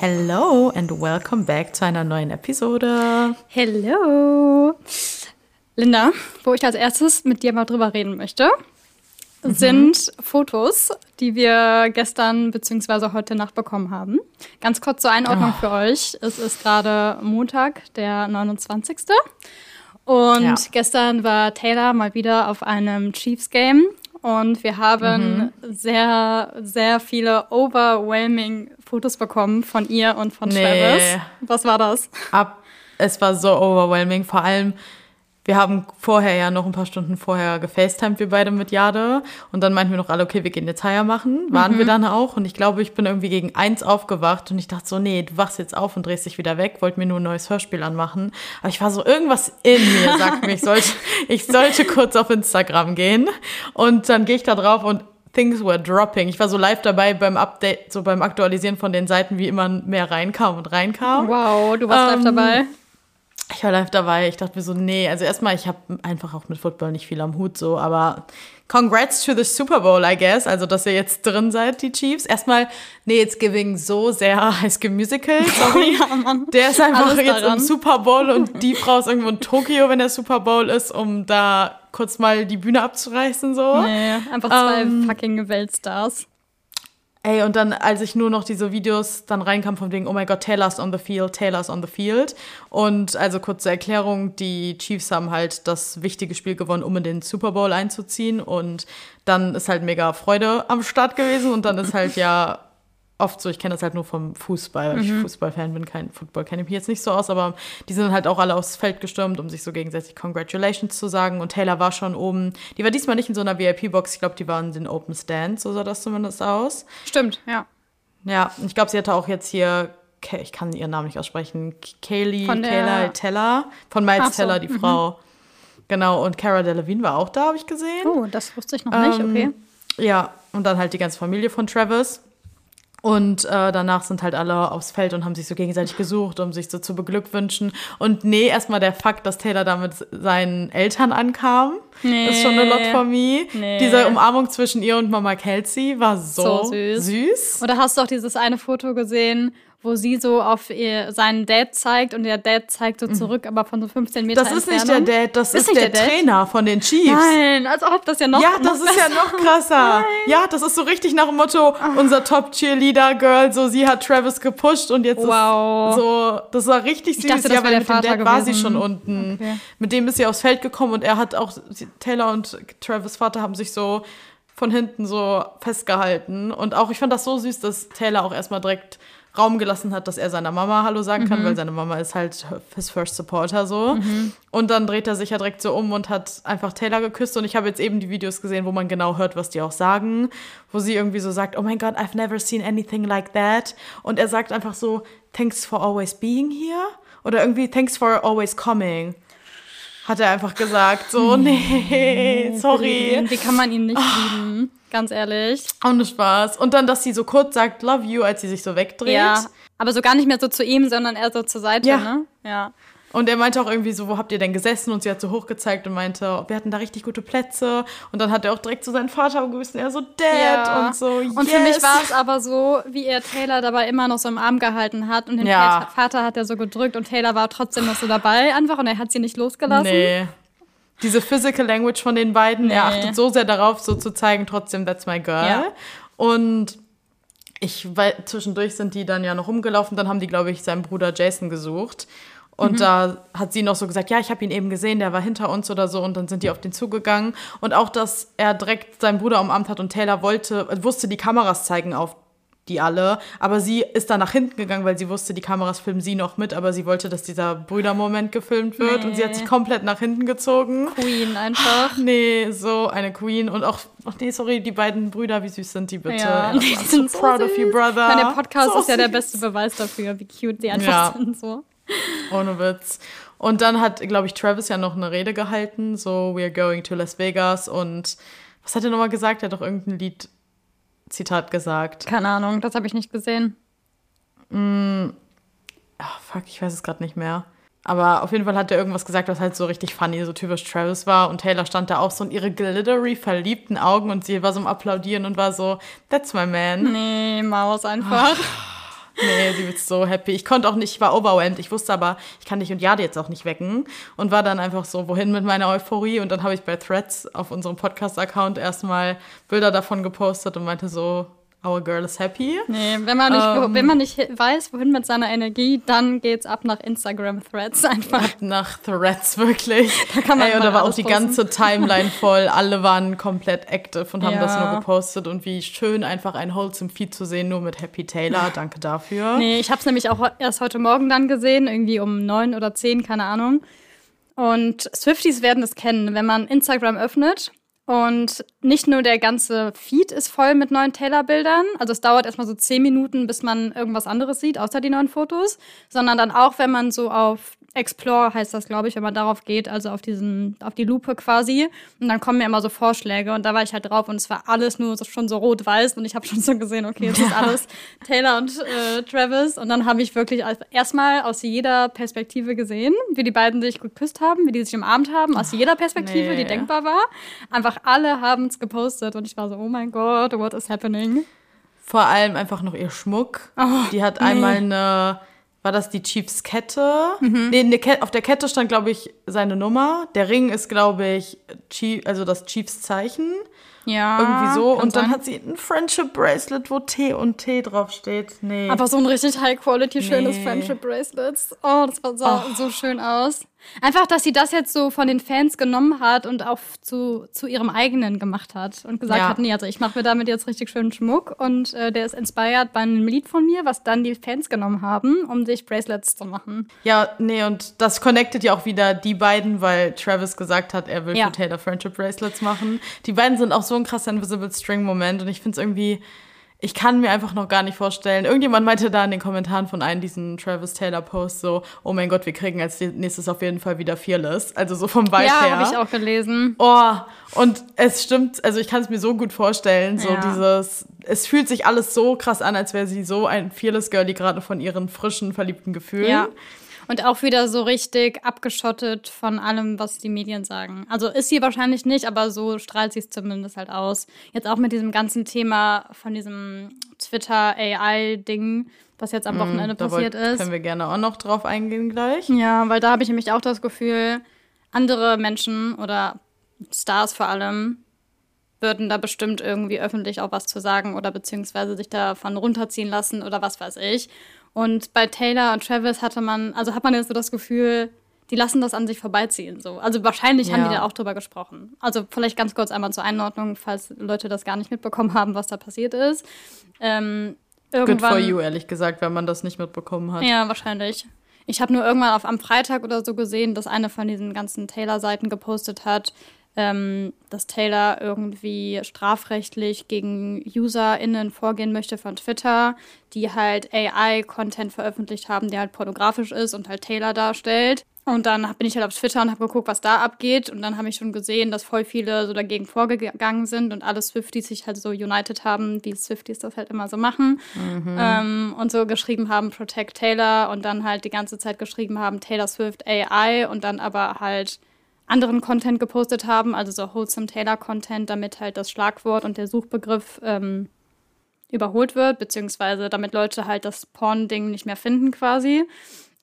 Hello and welcome back zu einer neuen Episode. Hello. Linda, wo ich als erstes mit dir mal drüber reden möchte, mhm. sind Fotos, die wir gestern bzw. heute Nacht bekommen haben. Ganz kurz zur Einordnung oh. für euch. Es ist gerade Montag, der 29. Und ja. gestern war Taylor mal wieder auf einem Chiefs Game und wir haben mhm. sehr, sehr viele overwhelming Fotos bekommen von ihr und von nee. Travis. Was war das? Ab, es war so overwhelming. Vor allem, wir haben vorher ja noch ein paar Stunden vorher gefacetimed, wir beide mit Jade. Und dann meinten wir noch alle, okay, wir gehen jetzt Haier machen. Waren mhm. wir dann auch. Und ich glaube, ich bin irgendwie gegen eins aufgewacht und ich dachte so, nee, du wachst jetzt auf und drehst dich wieder weg. Wollte mir nur ein neues Hörspiel anmachen. Aber ich war so, irgendwas in mir sagt mir, ich sollte, ich sollte kurz auf Instagram gehen. Und dann gehe ich da drauf und Things were dropping. Ich war so live dabei beim Update, so beim Aktualisieren von den Seiten, wie immer mehr reinkam und reinkam. Wow, du warst ähm, live dabei. Ich war live dabei. Ich dachte mir so, nee, also erstmal, ich habe einfach auch mit Football nicht viel am Hut so, aber congrats to the Super Bowl, I guess. Also, dass ihr jetzt drin seid, die Chiefs. Erstmal, nee, it's giving so sehr High School Musical, sorry. ja, Mann. Der ist einfach Alles jetzt daran. im Super Bowl und die Frau ist irgendwo in Tokio, wenn der Super Bowl ist, um da kurz mal die Bühne abzureißen, so. Nee, einfach zwei ähm, fucking Weltstars. Ey, und dann, als ich nur noch diese Videos dann reinkam von wegen, oh mein Gott, Taylor's on the field, Taylor's on the field. Und also kurze Erklärung, die Chiefs haben halt das wichtige Spiel gewonnen, um in den Super Bowl einzuziehen. Und dann ist halt mega Freude am Start gewesen. Und dann ist halt ja oft so, ich kenne das halt nur vom Fußball, weil mhm. ich Fußballfan bin, kein Football kenne ich mich jetzt nicht so aus, aber die sind halt auch alle aufs Feld gestürmt, um sich so gegenseitig Congratulations zu sagen. Und Taylor war schon oben. Die war diesmal nicht in so einer VIP-Box, ich glaube, die waren in den Open Stands, so sah das zumindest aus. Stimmt, ja. Ja, ich glaube, sie hatte auch jetzt hier, ich kann ihren Namen nicht aussprechen, Kaylee Taylor Teller, von Miles so, Teller, die mhm. Frau. Genau, und Cara Delevingne war auch da, habe ich gesehen. Oh, das wusste ich noch ähm, nicht, okay. Ja, und dann halt die ganze Familie von Travis. Und äh, danach sind halt alle aufs Feld und haben sich so gegenseitig gesucht, um sich so zu beglückwünschen. Und nee, erstmal der Fakt, dass Taylor da mit seinen Eltern ankam, nee. ist schon eine Lot for me. Nee. Diese Umarmung zwischen ihr und Mama Kelsey war so, so süß. süß. Oder hast du auch dieses eine Foto gesehen, wo sie so auf ihr, seinen Dad zeigt und der Dad zeigt so mhm. zurück, aber von so 15 Metern Das ist Entfernung. nicht der Dad, das ist, ist der, der Trainer von den Chiefs. Nein, als ob das ja noch Ja, das noch ist ja noch krasser. Nein. Ja, das ist so richtig nach dem Motto, ah. unser Top-Cheerleader-Girl, so sie hat Travis gepusht und jetzt wow. ist so, das war richtig süß. Ich dachte, ja, weil mit dem Dad gewesen. war sie schon unten. Okay. Mit dem ist sie aufs Feld gekommen und er hat auch, Taylor und Travis Vater haben sich so von hinten so festgehalten. Und auch, ich fand das so süß, dass Taylor auch erstmal direkt Raum gelassen hat, dass er seiner Mama Hallo sagen kann, mhm. weil seine Mama ist halt his first supporter so. Mhm. Und dann dreht er sich ja direkt so um und hat einfach Taylor geküsst. Und ich habe jetzt eben die Videos gesehen, wo man genau hört, was die auch sagen. Wo sie irgendwie so sagt, oh mein Gott, I've never seen anything like that. Und er sagt einfach so, thanks for always being here. Oder irgendwie, thanks for always coming hat er einfach gesagt. So, nee, sorry. Wie kann man ihn nicht lieben? Ganz ehrlich. Ohne Spaß. Und dann, dass sie so kurz sagt, love you, als sie sich so wegdreht. Ja, aber so gar nicht mehr so zu ihm, sondern eher so zur Seite, ja. ne? Ja. Und er meinte auch irgendwie so, wo habt ihr denn gesessen? Und sie hat so hochgezeigt und meinte, wir hatten da richtig gute Plätze. Und dann hat er auch direkt zu so seinem Vater begrüßt und er so, Dad ja. und so, yes. Und für mich war es aber so, wie er Taylor dabei immer noch so im Arm gehalten hat. Und den ja. Vater hat er so gedrückt und Taylor war trotzdem noch so dabei einfach und er hat sie nicht losgelassen. Nee diese Physical Language von den beiden. Nee. Er achtet so sehr darauf, so zu zeigen, trotzdem, that's my girl. Ja. Und ich, weil zwischendurch sind die dann ja noch rumgelaufen, dann haben die, glaube ich, seinen Bruder Jason gesucht. Und mhm. da hat sie noch so gesagt, ja, ich habe ihn eben gesehen, der war hinter uns oder so. Und dann sind die auf den zugegangen. Und auch, dass er direkt seinen Bruder umarmt hat und Taylor wollte, wusste die Kameras zeigen auf die alle. Aber sie ist dann nach hinten gegangen, weil sie wusste, die Kameras filmen sie noch mit, aber sie wollte, dass dieser Brüdermoment gefilmt wird. Nee. Und sie hat sich komplett nach hinten gezogen. Queen einfach. Nee, so eine Queen. Und auch, ach nee, sorry, die beiden Brüder, wie süß sind die bitte? Ja, die sind so proud süß. of you, brother. Meine Podcast so ist ja süß. der beste Beweis dafür, wie cute die einfach ja. sind. So. Ohne Witz. Und dann hat, glaube ich, Travis ja noch eine Rede gehalten, so We're going to Las Vegas und was hat er nochmal gesagt? Er hat doch irgendein Lied Zitat gesagt. Keine Ahnung, das habe ich nicht gesehen. Mm, oh, fuck, ich weiß es gerade nicht mehr. Aber auf jeden Fall hat er irgendwas gesagt, was halt so richtig funny, so typisch Travis war. Und Taylor stand da auch so in ihre glittery verliebten Augen und sie war so am Applaudieren und war so, that's my man. Nee, Maus einfach. Nee, sie wird so happy. Ich konnte auch nicht, ich war overwhelmed. Ich wusste aber, ich kann dich und Jade jetzt auch nicht wecken. Und war dann einfach so, wohin mit meiner Euphorie? Und dann habe ich bei Threads auf unserem Podcast-Account erstmal Bilder davon gepostet und meinte so, Our girl is happy. Nee, wenn man nicht, ähm, wenn man nicht weiß, wohin mit seiner Energie, dann geht's ab nach Instagram Threads einfach. Ab nach Threads, wirklich. Da kann man Ey, und da war auch die posten. ganze Timeline voll. Alle waren komplett active und haben ja. das nur gepostet. Und wie schön, einfach ein Wholesome Feed zu sehen, nur mit Happy Taylor. Danke dafür. Nee, ich hab's nämlich auch erst heute Morgen dann gesehen, irgendwie um neun oder zehn, keine Ahnung. Und Swifties werden es kennen, wenn man Instagram öffnet und nicht nur der ganze Feed ist voll mit neuen Taylor-Bildern, also es dauert erstmal so zehn Minuten, bis man irgendwas anderes sieht, außer die neuen Fotos, sondern dann auch, wenn man so auf Explore heißt das, glaube ich, wenn man darauf geht, also auf diesen, auf die Lupe quasi. Und dann kommen mir immer so Vorschläge und da war ich halt drauf und es war alles nur so, schon so rot-weiß und ich habe schon so gesehen, okay, es ist alles Taylor und äh, Travis. Und dann habe ich wirklich erstmal aus jeder Perspektive gesehen, wie die beiden sich geküsst haben, wie die sich umarmt haben, aus jeder Perspektive, nee. die denkbar war. Einfach alle haben es gepostet und ich war so, oh mein Gott, what is happening? Vor allem einfach noch ihr Schmuck. Oh, die hat nee. einmal eine war das die Chiefs Kette? Mhm. Nee, ne, auf der Kette stand, glaube ich, seine Nummer. Der Ring ist, glaube ich, Chief, also das Chiefs Zeichen. Ja. Irgendwie so. Und dann sein. hat sie ein Friendship Bracelet, wo T und T draufsteht. Nee. Aber so ein richtig high-quality, schönes nee. Friendship Bracelet. Oh, das sah oh. so schön aus. Einfach, dass sie das jetzt so von den Fans genommen hat und auch zu, zu ihrem eigenen gemacht hat und gesagt ja. hat, nee, also ich mache mir damit jetzt richtig schönen Schmuck und äh, der ist inspired bei einem Lied von mir, was dann die Fans genommen haben, um sich Bracelets zu machen. Ja, nee, und das connectet ja auch wieder die beiden, weil Travis gesagt hat, er will ja. für Taylor Friendship Bracelets machen. Die beiden sind auch so ein krasser Invisible String Moment und ich finde es irgendwie ich kann mir einfach noch gar nicht vorstellen. Irgendjemand meinte da in den Kommentaren von einem diesen Travis Taylor Post so, oh mein Gott, wir kriegen als nächstes auf jeden Fall wieder Fearless. Also so vom Vibe ja, her. Ja, habe ich auch gelesen. Oh, und es stimmt, also ich kann es mir so gut vorstellen, so ja. dieses, es fühlt sich alles so krass an, als wäre sie so ein Fearless Girlie gerade von ihren frischen, verliebten Gefühlen. Ja. Und auch wieder so richtig abgeschottet von allem, was die Medien sagen. Also ist sie wahrscheinlich nicht, aber so strahlt sie es zumindest halt aus. Jetzt auch mit diesem ganzen Thema von diesem Twitter-AI-Ding, was jetzt am mhm, Wochenende mm, passiert ist. Können wir gerne auch noch drauf eingehen gleich. Ja, weil da habe ich nämlich auch das Gefühl, andere Menschen oder Stars vor allem würden da bestimmt irgendwie öffentlich auch was zu sagen oder beziehungsweise sich davon runterziehen lassen oder was weiß ich. Und bei Taylor und Travis hatte man, also hat man jetzt so das Gefühl, die lassen das an sich vorbeiziehen. So. Also wahrscheinlich ja. haben die da auch drüber gesprochen. Also vielleicht ganz kurz einmal zur Einordnung, falls Leute das gar nicht mitbekommen haben, was da passiert ist. Ähm, Good for you, ehrlich gesagt, wenn man das nicht mitbekommen hat. Ja, wahrscheinlich. Ich habe nur irgendwann auf am Freitag oder so gesehen, dass eine von diesen ganzen Taylor-Seiten gepostet hat, ähm, dass Taylor irgendwie strafrechtlich gegen UserInnen vorgehen möchte von Twitter, die halt AI-Content veröffentlicht haben, der halt pornografisch ist und halt Taylor darstellt. Und dann bin ich halt auf Twitter und habe geguckt, was da abgeht. Und dann habe ich schon gesehen, dass voll viele so dagegen vorgegangen sind und alle Swifties sich halt so united haben, wie Swifties das halt immer so machen. Mhm. Ähm, und so geschrieben haben, Protect Taylor und dann halt die ganze Zeit geschrieben haben, Taylor Swift AI und dann aber halt anderen Content gepostet haben, also so Wholesome Taylor Content, damit halt das Schlagwort und der Suchbegriff ähm, überholt wird, beziehungsweise damit Leute halt das Porn-Ding nicht mehr finden quasi.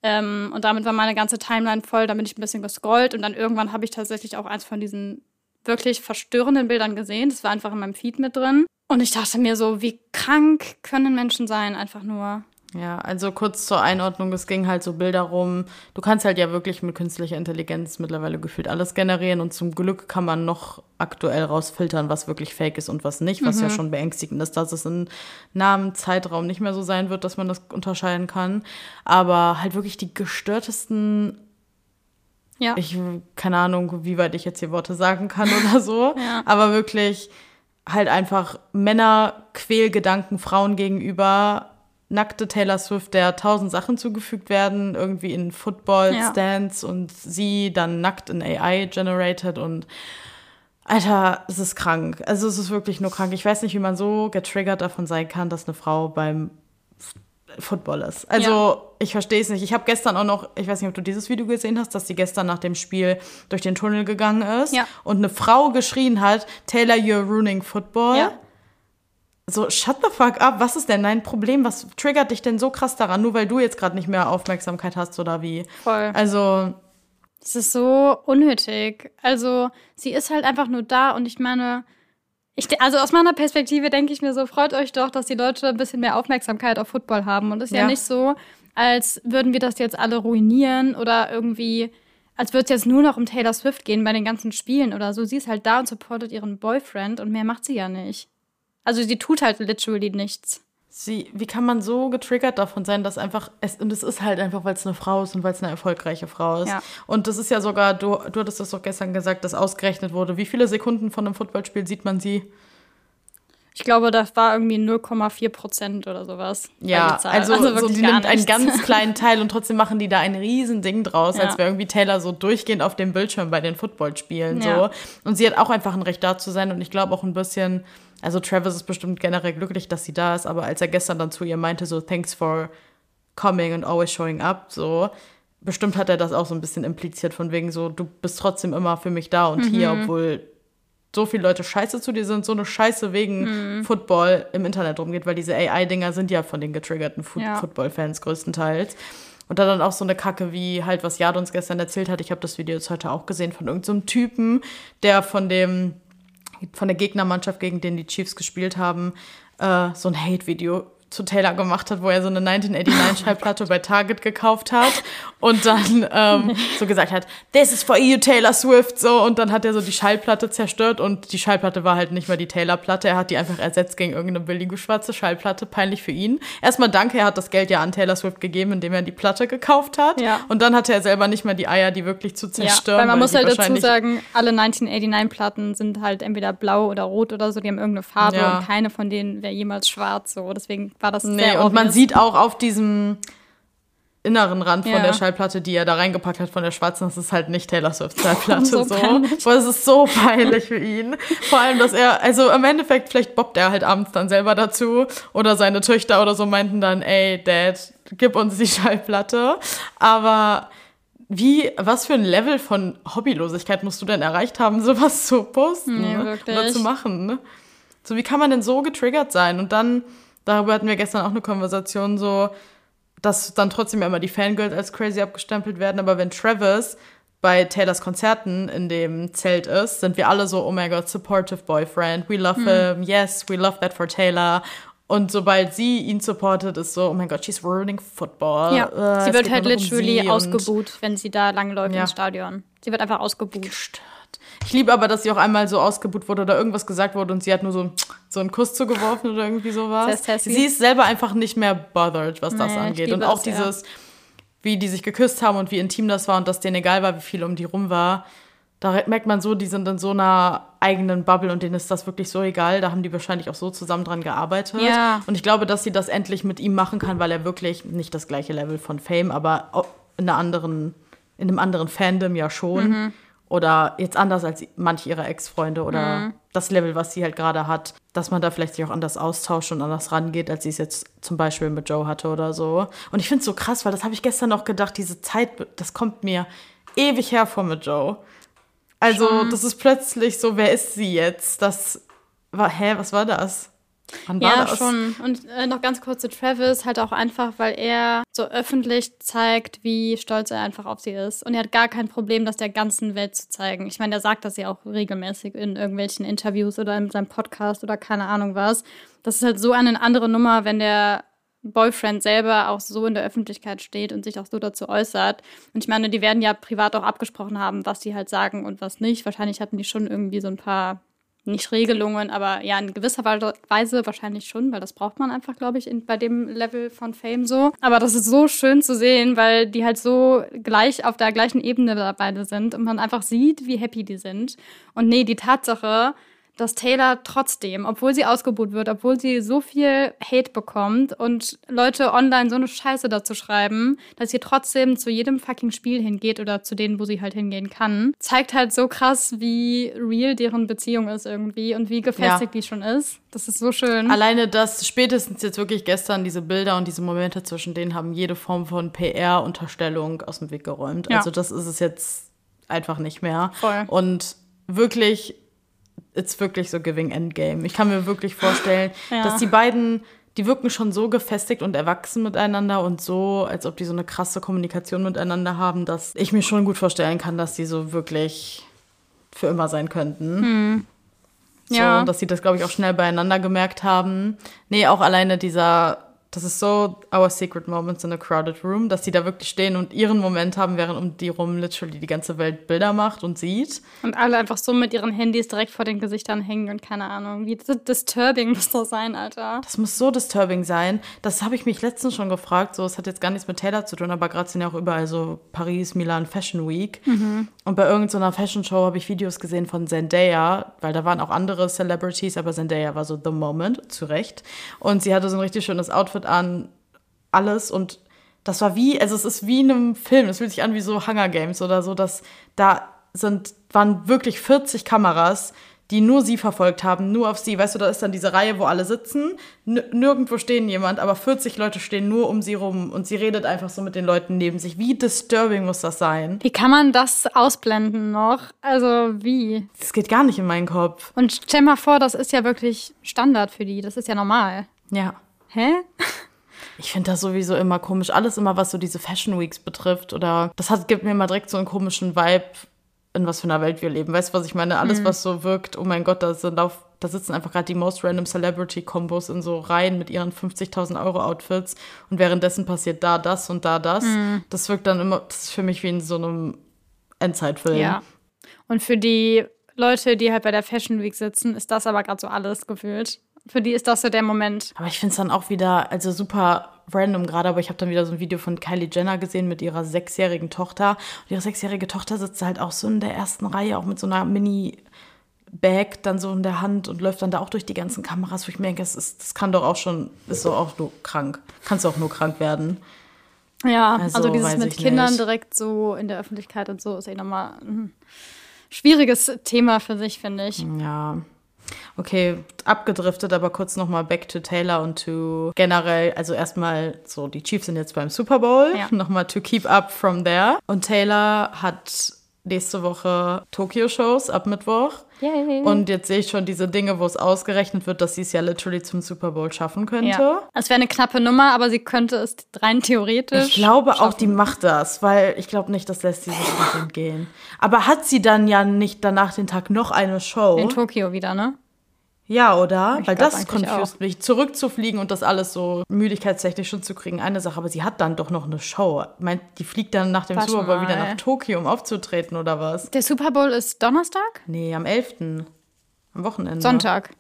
Ähm, und damit war meine ganze Timeline voll, damit ich ein bisschen gescrollt und dann irgendwann habe ich tatsächlich auch eins von diesen wirklich verstörenden Bildern gesehen. Das war einfach in meinem Feed mit drin. Und ich dachte mir so, wie krank können Menschen sein, einfach nur. Ja, also kurz zur Einordnung, es ging halt so Bilder rum. Du kannst halt ja wirklich mit künstlicher Intelligenz mittlerweile gefühlt alles generieren und zum Glück kann man noch aktuell rausfiltern, was wirklich fake ist und was nicht, was mhm. ja schon beängstigend ist, dass es in nahem Zeitraum nicht mehr so sein wird, dass man das unterscheiden kann. Aber halt wirklich die gestörtesten ja. Ich, keine Ahnung, wie weit ich jetzt hier Worte sagen kann oder so. ja. Aber wirklich halt einfach Männer Quälgedanken Frauen gegenüber nackte Taylor Swift, der tausend Sachen zugefügt werden, irgendwie in Football-Stands ja. und sie dann nackt in AI generated und Alter, es ist krank. Also es ist wirklich nur krank. Ich weiß nicht, wie man so getriggert davon sein kann, dass eine Frau beim Football ist. Also ja. ich verstehe es nicht. Ich habe gestern auch noch, ich weiß nicht, ob du dieses Video gesehen hast, dass sie gestern nach dem Spiel durch den Tunnel gegangen ist ja. und eine Frau geschrien hat, Taylor, you're ruining football. Ja. So, shut the fuck up, was ist denn dein Problem? Was triggert dich denn so krass daran, nur weil du jetzt gerade nicht mehr Aufmerksamkeit hast oder wie? Voll. Also. Es ist so unnötig. Also, sie ist halt einfach nur da und ich meine, ich, also aus meiner Perspektive denke ich mir so, freut euch doch, dass die Leute ein bisschen mehr Aufmerksamkeit auf Football haben. Und es ist ja. ja nicht so, als würden wir das jetzt alle ruinieren oder irgendwie, als würde es jetzt nur noch um Taylor Swift gehen bei den ganzen Spielen oder so. Sie ist halt da und supportet ihren Boyfriend und mehr macht sie ja nicht. Also sie tut halt literally nichts. Sie, wie kann man so getriggert davon sein, dass einfach, es, und es ist halt einfach, weil es eine Frau ist und weil es eine erfolgreiche Frau ist. Ja. Und das ist ja sogar, du, du hattest das doch gestern gesagt, dass ausgerechnet wurde. Wie viele Sekunden von einem Footballspiel sieht man sie? Ich glaube, das war irgendwie 0,4 Prozent oder sowas. Ja, also, also so, die nimmt einen ganz kleinen Teil und trotzdem machen die da ein Riesending draus, ja. als wäre irgendwie Taylor so durchgehend auf dem Bildschirm bei den Footballspielen. Ja. So. Und sie hat auch einfach ein Recht da zu sein und ich glaube auch ein bisschen also Travis ist bestimmt generell glücklich, dass sie da ist, aber als er gestern dann zu ihr meinte, so thanks for coming and always showing up, so bestimmt hat er das auch so ein bisschen impliziert von wegen so, du bist trotzdem immer für mich da und mhm. hier, obwohl so viele Leute scheiße zu dir sind, so eine Scheiße wegen mhm. Football im Internet rumgeht, weil diese AI-Dinger sind ja von den getriggerten Fo ja. Football-Fans größtenteils. Und dann auch so eine Kacke wie halt, was Jad uns gestern erzählt hat. Ich habe das Video jetzt heute auch gesehen von irgendeinem so Typen, der von dem von der Gegnermannschaft, gegen den die Chiefs gespielt haben, äh, so ein Hate-Video zu Taylor gemacht hat, wo er so eine 1989-Schallplatte bei Target gekauft hat und dann ähm, so gesagt hat, this is for you, Taylor Swift, so. Und dann hat er so die Schallplatte zerstört und die Schallplatte war halt nicht mehr die Taylor-Platte. Er hat die einfach ersetzt gegen irgendeine billige schwarze Schallplatte. Peinlich für ihn. Erstmal danke, er hat das Geld ja an Taylor Swift gegeben, indem er die Platte gekauft hat. Ja. Und dann hatte er selber nicht mehr die Eier, die wirklich zu zerstören. Ja, weil man weil muss halt dazu sagen, alle 1989-Platten sind halt entweder blau oder rot oder so, die haben irgendeine Farbe ja. und keine von denen wäre jemals schwarz, so. Deswegen war das nee, sehr und man sieht auch auf diesem inneren Rand ja. von der Schallplatte, die er da reingepackt hat von der schwarzen, das ist halt nicht Taylor Swift Schallplatte so. so. Weil es ist so peinlich für ihn. Vor allem, dass er, also im Endeffekt, vielleicht bobbt er halt abends dann selber dazu oder seine Töchter oder so meinten dann, ey, Dad, gib uns die Schallplatte. Aber wie, was für ein Level von Hobbylosigkeit musst du denn erreicht haben, sowas zu posten nee, oder zu machen? So, wie kann man denn so getriggert sein? Und dann darüber hatten wir gestern auch eine Konversation, so, dass dann trotzdem immer die Fangirls als crazy abgestempelt werden, aber wenn Travis bei Taylors Konzerten in dem Zelt ist, sind wir alle so, oh my god, supportive boyfriend, we love hm. him, yes, we love that for Taylor. Und sobald sie ihn supportet, ist so, oh mein Gott, she's ruining football. Ja, uh, sie wird halt literally um ausgebuht, wenn sie da langläuft ja. im Stadion. Sie wird einfach ausgebuht. Ich liebe aber, dass sie auch einmal so ausgebucht wurde oder irgendwas gesagt wurde und sie hat nur so, so einen Kuss zugeworfen oder irgendwie sowas. Sie ist selber einfach nicht mehr bothered, was das nee, angeht. Und auch das, dieses, ja. wie die sich geküsst haben und wie intim das war und dass denen egal war, wie viel um die rum war. Da merkt man so, die sind in so einer eigenen Bubble und denen ist das wirklich so egal. Da haben die wahrscheinlich auch so zusammen dran gearbeitet. Ja. Und ich glaube, dass sie das endlich mit ihm machen kann, weil er wirklich nicht das gleiche Level von Fame, aber in einer anderen, in einem anderen Fandom ja schon. Mhm oder jetzt anders als manche ihrer Ex-Freunde oder mhm. das Level, was sie halt gerade hat, dass man da vielleicht sich auch anders austauscht und anders rangeht, als sie es jetzt zum Beispiel mit Joe hatte oder so. Und ich finde es so krass, weil das habe ich gestern noch gedacht, diese Zeit, das kommt mir ewig hervor mit Joe. Also, Schon. das ist plötzlich so, wer ist sie jetzt? Das war, hä, was war das? Wann war ja, das? schon. Und äh, noch ganz kurz zu Travis, halt auch einfach, weil er so öffentlich zeigt, wie stolz er einfach auf sie ist. Und er hat gar kein Problem, das der ganzen Welt zu zeigen. Ich meine, er sagt das ja auch regelmäßig in irgendwelchen Interviews oder in seinem Podcast oder keine Ahnung was. Das ist halt so eine andere Nummer, wenn der Boyfriend selber auch so in der Öffentlichkeit steht und sich auch so dazu äußert. Und ich meine, die werden ja privat auch abgesprochen haben, was sie halt sagen und was nicht. Wahrscheinlich hatten die schon irgendwie so ein paar nicht Regelungen, aber ja, in gewisser Weise wahrscheinlich schon, weil das braucht man einfach, glaube ich, in, bei dem Level von Fame so. Aber das ist so schön zu sehen, weil die halt so gleich auf der gleichen Ebene beide sind und man einfach sieht, wie happy die sind. Und nee, die Tatsache, dass Taylor trotzdem, obwohl sie ausgebucht wird, obwohl sie so viel Hate bekommt und Leute online so eine Scheiße dazu schreiben, dass sie trotzdem zu jedem fucking Spiel hingeht oder zu denen, wo sie halt hingehen kann, zeigt halt so krass, wie real deren Beziehung ist irgendwie und wie gefestigt ja. die schon ist. Das ist so schön. Alleine das, spätestens jetzt wirklich gestern, diese Bilder und diese Momente zwischen denen haben jede Form von PR-Unterstellung aus dem Weg geräumt. Ja. Also das ist es jetzt einfach nicht mehr. Voll. Und wirklich it's wirklich so giving Endgame. Ich kann mir wirklich vorstellen, ja. dass die beiden, die wirken schon so gefestigt und erwachsen miteinander und so, als ob die so eine krasse Kommunikation miteinander haben, dass ich mir schon gut vorstellen kann, dass die so wirklich für immer sein könnten. Hm. So, ja. dass sie das, glaube ich, auch schnell beieinander gemerkt haben. Nee, auch alleine dieser das ist so our secret moments in a crowded room, dass die da wirklich stehen und ihren Moment haben, während um die rum literally die ganze Welt Bilder macht und sieht. Und alle einfach so mit ihren Handys direkt vor den Gesichtern hängen und keine Ahnung. Wie disturbing muss das sein, Alter. Das muss so disturbing sein. Das habe ich mich letztens schon gefragt. So, es hat jetzt gar nichts mit Taylor zu tun, aber gerade sind ja auch überall so Paris, Milan Fashion Week. Mhm. Und bei irgendeiner Fashion Show habe ich Videos gesehen von Zendaya, weil da waren auch andere Celebrities, aber Zendaya war so the moment, zu Recht. Und sie hatte so ein richtig schönes Outfit an, alles und das war wie, also es ist wie in einem Film, es fühlt sich an wie so Hunger Games oder so, dass da sind, waren wirklich 40 Kameras, die nur sie verfolgt haben, nur auf sie. Weißt du, da ist dann diese Reihe, wo alle sitzen, nirgendwo stehen jemand, aber 40 Leute stehen nur um sie rum und sie redet einfach so mit den Leuten neben sich. Wie disturbing muss das sein? Wie kann man das ausblenden noch? Also wie? Das geht gar nicht in meinen Kopf. Und stell mal vor, das ist ja wirklich Standard für die, das ist ja normal. Ja. Hä? Ich finde das sowieso immer komisch. Alles immer, was so diese Fashion Weeks betrifft. Oder das hat, gibt mir immer direkt so einen komischen Vibe, in was für einer Welt wir leben. Weißt du, was ich meine? Alles, mhm. was so wirkt, oh mein Gott, da, sind auf, da sitzen einfach gerade die most random Celebrity-Kombos in so Reihen mit ihren 50.000 Euro Outfits. Und währenddessen passiert da das und da das. Mhm. Das wirkt dann immer, das ist für mich wie in so einem Endzeitfilm. Ja. Und für die Leute, die halt bei der Fashion Week sitzen, ist das aber gerade so alles gefühlt. Für die ist das so der Moment. Aber ich finde es dann auch wieder, also super random gerade, aber ich habe dann wieder so ein Video von Kylie Jenner gesehen mit ihrer sechsjährigen Tochter. Und ihre sechsjährige Tochter sitzt halt auch so in der ersten Reihe, auch mit so einer Mini- Bag dann so in der Hand und läuft dann da auch durch die ganzen Kameras, wo ich mir denke, das, ist, das kann doch auch schon, ist so auch nur krank. Kannst du auch nur krank werden. Ja, also, also dieses mit Kindern nicht. direkt so in der Öffentlichkeit und so ist eh nochmal ein schwieriges Thema für sich, finde ich. Ja. Okay, abgedriftet, aber kurz nochmal back to Taylor und to generell, also erstmal so, die Chiefs sind jetzt beim Super Bowl, ja. nochmal to keep up from there. Und Taylor hat nächste Woche Tokyo-Shows ab Mittwoch. Yay. Und jetzt sehe ich schon diese Dinge, wo es ausgerechnet wird, dass sie es ja literally zum Super Bowl schaffen könnte. Ja. Es wäre eine knappe Nummer, aber sie könnte es rein theoretisch. Ich glaube schaffen. auch, die macht das, weil ich glaube nicht, das lässt sie sich nicht entgehen. Aber hat sie dann ja nicht danach den Tag noch eine Show? In Tokio wieder, ne? Ja, oder? Ich Weil das confused mich. Zurückzufliegen und das alles so müdigkeitstechnisch schon zu kriegen, eine Sache. Aber sie hat dann doch noch eine Show. Meint, die fliegt dann nach dem Warte Super Bowl mal. wieder nach Tokio, um aufzutreten oder was? Der Super Bowl ist Donnerstag? Nee, am 11. Am Wochenende. Sonntag.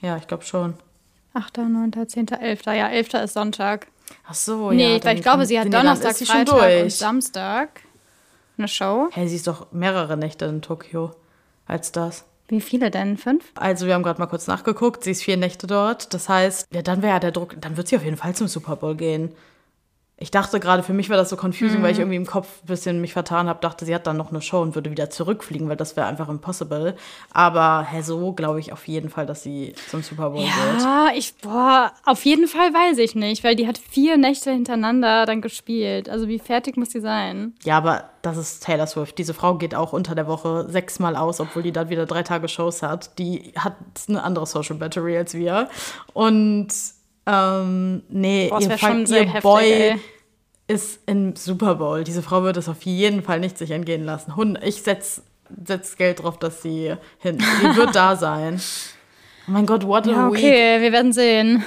Ja, ich glaube schon. 8., 9., 10., 11. Ja, 11. ist Sonntag. Ach so, nee, ja. Nee, weil ich glaube, sie hat Donnerstag, sie Freitag und Samstag eine Show. Hey, sie ist doch mehrere Nächte in Tokio als das. Wie viele denn? Fünf? Also wir haben gerade mal kurz nachgeguckt. Sie ist vier Nächte dort. Das heißt, ja, dann wäre ja der Druck, dann wird sie auf jeden Fall zum Super Bowl gehen. Ich dachte gerade, für mich war das so confusing, mhm. weil ich irgendwie im Kopf ein bisschen mich vertan habe, dachte, sie hat dann noch eine Show und würde wieder zurückfliegen, weil das wäre einfach impossible. Aber hä, so glaube ich auf jeden Fall, dass sie zum Super Bowl ja, wird. Ja, ich, boah, auf jeden Fall weiß ich nicht, weil die hat vier Nächte hintereinander dann gespielt. Also wie fertig muss die sein? Ja, aber das ist Taylor Swift. Diese Frau geht auch unter der Woche sechsmal aus, obwohl die dann wieder drei Tage Shows hat. Die hat eine andere Social Battery als wir. Und ähm, nee, Boah, ihr, schon ihr heftig, Boy ey. ist im Super Bowl. Diese Frau wird es auf jeden Fall nicht sich entgehen lassen. Ich setze setz Geld drauf, dass sie hin. Sie wird da sein. Oh mein Gott, what a ja, okay, week. Okay, wir werden sehen.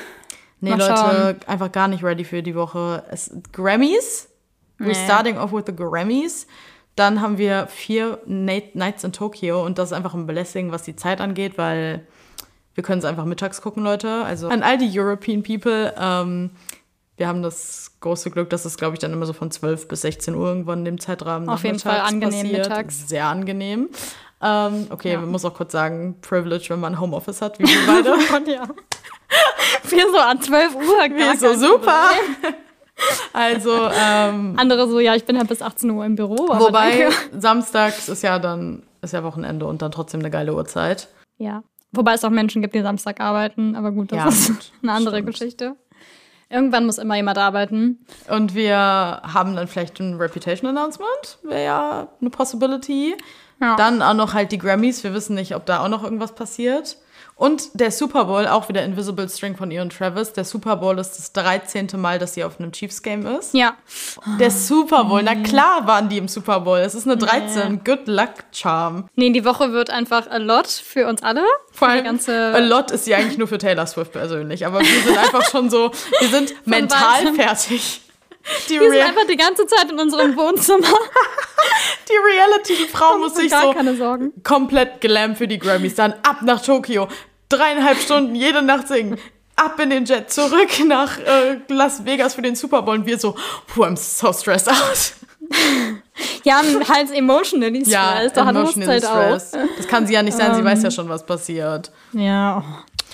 Nee, Mal Leute, schauen. einfach gar nicht ready für die Woche. Es, Grammys. Nee. We're starting off with the Grammys. Dann haben wir vier Nights in Tokyo und das ist einfach ein Blessing, was die Zeit angeht, weil wir können es einfach mittags gucken, Leute. Also an all die European People. Ähm, wir haben das große Glück, dass es, glaube ich, dann immer so von 12 bis 16 Uhr irgendwann in dem Zeitrahmen Auf jeden Fall angenehm passiert. mittags. Sehr angenehm. Ähm, okay, ja. man muss auch kurz sagen, Privilege, wenn man Homeoffice hat, wie wir beide. Ja. Wir so an 12 Uhr. Wir so super. Also ähm, andere so, ja, ich bin halt bis 18 Uhr im Büro. wobei samstags ist ja dann ist ja Wochenende und dann trotzdem eine geile Uhrzeit. Ja. Wobei es auch Menschen gibt, die Samstag arbeiten, aber gut, das ja, ist eine andere stimmt. Geschichte. Irgendwann muss immer jemand arbeiten. Und wir haben dann vielleicht ein Reputation Announcement, wäre ja eine Possibility. Ja. Dann auch noch halt die Grammys. Wir wissen nicht, ob da auch noch irgendwas passiert. Und der Super Bowl, auch wieder Invisible String von Ian Travis. Der Super Bowl ist das 13. Mal, dass sie auf einem Chiefs Game ist. Ja. Der Super Bowl, na klar waren die im Super Bowl. Es ist eine 13. Nee. Good luck charm. Nee, die Woche wird einfach a lot für uns alle. Vor allem, ganze a lot ist sie eigentlich nur für Taylor Swift persönlich. Aber wir sind einfach schon so, wir sind mental fertig. Die wir sind einfach die ganze Zeit in unserem Wohnzimmer. die Reality-Frau muss sich so komplett gelähmt für die Grammys. Dann ab nach Tokio, dreieinhalb Stunden jede Nacht singen. Ab in den Jet, zurück nach äh, Las Vegas für den Super Bowl. Und wir so, puh, I'm so stressed out. Ja, halt emotionally stressed. Ja, da emotionally halt stressed. Auch. Das kann sie ja nicht sein, um, sie weiß ja ähm. schon, was passiert. Ja.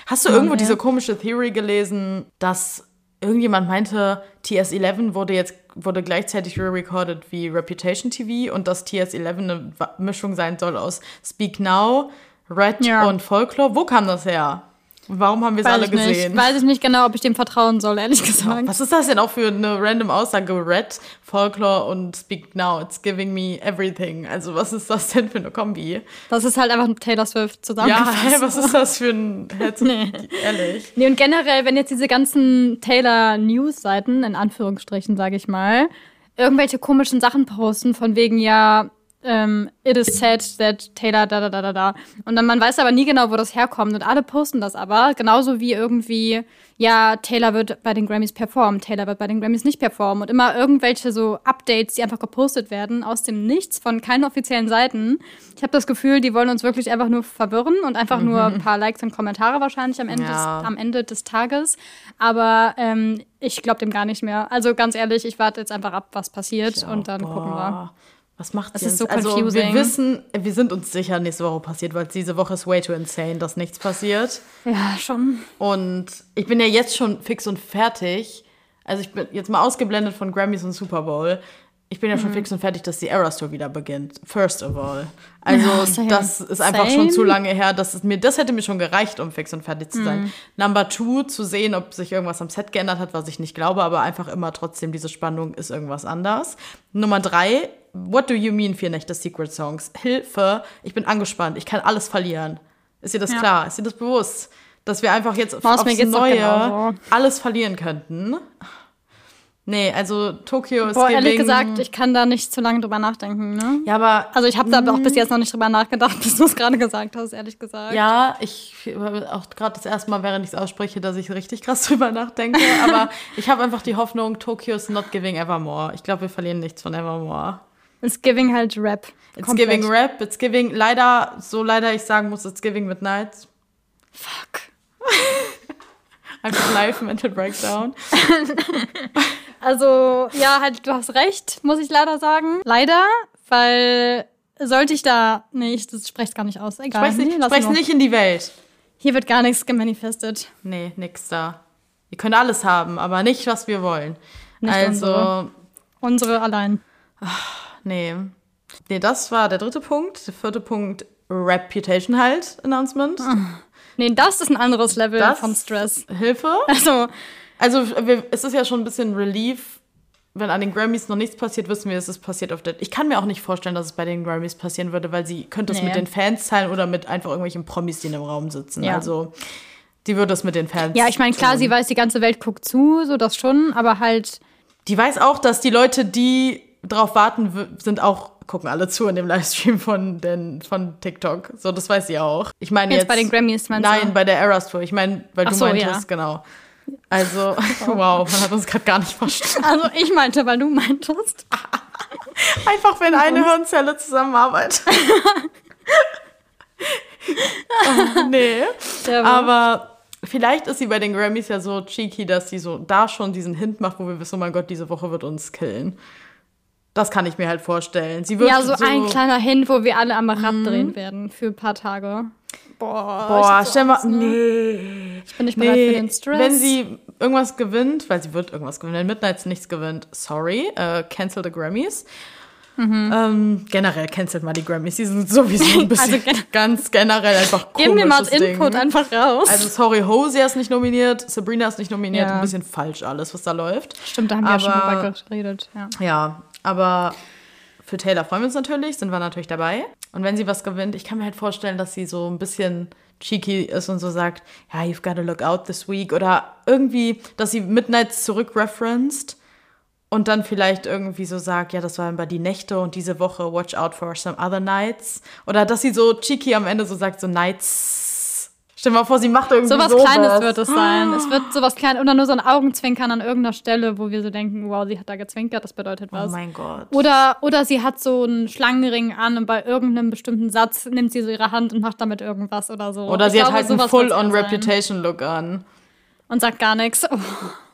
Hast du irgendwo diese komische Theory gelesen, dass irgendjemand meinte, TS11 wurde jetzt wurde gleichzeitig re-recorded wie Reputation TV und dass TS11 eine Mischung sein soll aus Speak Now, Red ja. und Folklore. Wo kam das her? Warum haben wir es alle gesehen? Nicht. Weiß ich nicht genau, ob ich dem vertrauen soll, ehrlich gesagt. Was ist das denn auch für eine random Aussage? Red, Folklore und Speak Now. It's giving me everything. Also was ist das denn für eine Kombi? Das ist halt einfach Taylor Swift zusammengefasst. Ja, hey, was ist das für ein... nee. Ehrlich. Nee, und generell, wenn jetzt diese ganzen Taylor-News-Seiten, in Anführungsstrichen sage ich mal, irgendwelche komischen Sachen posten, von wegen ja ähm, it is said that Taylor da da da da da. Und dann man weiß aber nie genau, wo das herkommt. Und alle posten das aber. Genauso wie irgendwie, ja, Taylor wird bei den Grammys performen, Taylor wird bei den Grammys nicht performen. Und immer irgendwelche so Updates, die einfach gepostet werden, aus dem Nichts, von keinen offiziellen Seiten. Ich habe das Gefühl, die wollen uns wirklich einfach nur verwirren und einfach mhm. nur ein paar Likes und Kommentare wahrscheinlich am Ende, ja. des, am Ende des Tages. Aber ähm, ich glaube dem gar nicht mehr. Also ganz ehrlich, ich warte jetzt einfach ab, was passiert ja, und dann boah. gucken wir. Was macht das? Ist so also wir wissen, wir sind uns sicher, nächste Woche passiert, weil diese Woche ist way too insane, dass nichts passiert. Ja, schon. Und ich bin ja jetzt schon fix und fertig. Also ich bin jetzt mal ausgeblendet von Grammys und Super Bowl. Ich bin ja schon mhm. fix und fertig, dass die Era Tour wieder beginnt. First of all. Also, ja, das ist einfach same. schon zu lange her. dass es mir, das hätte mir schon gereicht, um fix und fertig zu sein. Mhm. Number two, zu sehen, ob sich irgendwas am Set geändert hat, was ich nicht glaube, aber einfach immer trotzdem diese Spannung ist irgendwas anders. Nummer drei, What do you mean vier Nächte Secret Songs? Hilfe, ich bin angespannt, ich kann alles verlieren. Ist dir das ja. klar? Ist dir das bewusst? Dass wir einfach jetzt Maus, aufs Neue alles verlieren könnten? Nee, also Tokio ist Boah, ehrlich gesagt, ich kann da nicht zu lange drüber nachdenken, ne? Ja, aber... Also ich habe da auch bis jetzt noch nicht drüber nachgedacht, bis du es gerade gesagt hast, ehrlich gesagt. Ja, ich auch gerade das erste Mal, während ich es ausspreche, dass ich richtig krass drüber nachdenke. aber ich habe einfach die Hoffnung, Tokio ist not giving Evermore. Ich glaube, wir verlieren nichts von Evermore. It's giving halt Rap. It's komplett. giving Rap, it's giving, leider, so leider ich sagen muss, it's giving Midnight. Fuck. Einfach live Mental Breakdown. Also, ja, halt, du hast recht, muss ich leider sagen. Leider, weil sollte ich da. Nee, ich das spreche gar nicht aus. Egal. Sprech's nicht, nee, sprech's nicht in die Welt. Hier wird gar nichts gemanifestet. Nee, nix da. Ihr könnt alles haben, aber nicht, was wir wollen. Nicht also. Unsere, unsere allein. Nee. Nee, das war der dritte Punkt. Der vierte Punkt, Reputation halt, Announcement. Nee, das ist ein anderes Level das von Stress. Hilfe? Also, also es ist ja schon ein bisschen Relief, wenn an den Grammys noch nichts passiert, wissen wir, dass es passiert auf der. Ich kann mir auch nicht vorstellen, dass es bei den Grammys passieren würde, weil sie könnte es nee. mit den Fans teilen oder mit einfach irgendwelchen Promis, die in dem Raum sitzen. Ja. Also die würde es mit den Fans. Ja, ich meine, klar, sie weiß, die ganze Welt guckt zu, so das schon, aber halt. Die weiß auch, dass die Leute, die drauf warten, sind auch gucken alle zu in dem Livestream von, den, von TikTok. So, das weiß sie auch. Ich meine jetzt, jetzt bei den Grammys meinst Nein, du? bei der Eras Tour. Ich meine, weil Ach du so, meintest, ja. genau. Also, wow, man hat uns gerade gar nicht verstanden. Also, ich meinte, weil du meintest. Einfach, wenn eine Hirnzelle zusammenarbeitet. oh, nee. Aber vielleicht ist sie bei den Grammys ja so cheeky, dass sie so da schon diesen Hint macht, wo wir wissen, oh mein Gott, diese Woche wird uns killen. Das kann ich mir halt vorstellen. Sie wird ja, so, so ein kleiner Hint, wo wir alle am Rad mhm. drehen werden für ein paar Tage. Boah, Boah stell mal, ne? nee. Ich bin nicht bereit nee. für den Stress. Wenn sie irgendwas gewinnt, weil sie wird irgendwas gewinnen, wenn Midnights nichts gewinnt, sorry, uh, cancel the Grammys. Mhm. Ähm, generell cancelt mal die Grammys. Die sind sowieso ein bisschen also gen ganz generell einfach komisch. Geben wir mal das Input einfach raus. Also sorry, Hosea ist nicht nominiert, Sabrina ist nicht nominiert. Ja. Ein bisschen falsch alles, was da läuft. Stimmt, da haben wir ja schon drüber geredet. Ja. ja, aber Für Taylor freuen wir uns natürlich, sind wir natürlich dabei. Und wenn sie was gewinnt, ich kann mir halt vorstellen, dass sie so ein bisschen cheeky ist und so sagt, ja, you've got to look out this week. Oder irgendwie, dass sie Midnights zurückreferenced und dann vielleicht irgendwie so sagt, ja, das waren aber die Nächte und diese Woche watch out for some other nights. Oder dass sie so cheeky am Ende so sagt, so Nights Stell dir mal vor, sie macht irgendwie sowas. Sowas Kleines wird es sein. Es wird sowas Kleines oder nur so ein Augenzwinkern an irgendeiner Stelle, wo wir so denken, wow, sie hat da gezwinkert, das bedeutet was. Oh mein Gott. Oder, oder sie hat so einen Schlangenring an und bei irgendeinem bestimmten Satz nimmt sie so ihre Hand und macht damit irgendwas oder so. Oder ich sie glaube, hat halt einen Full-on-Reputation-Look an. Und sagt gar nichts. Oh.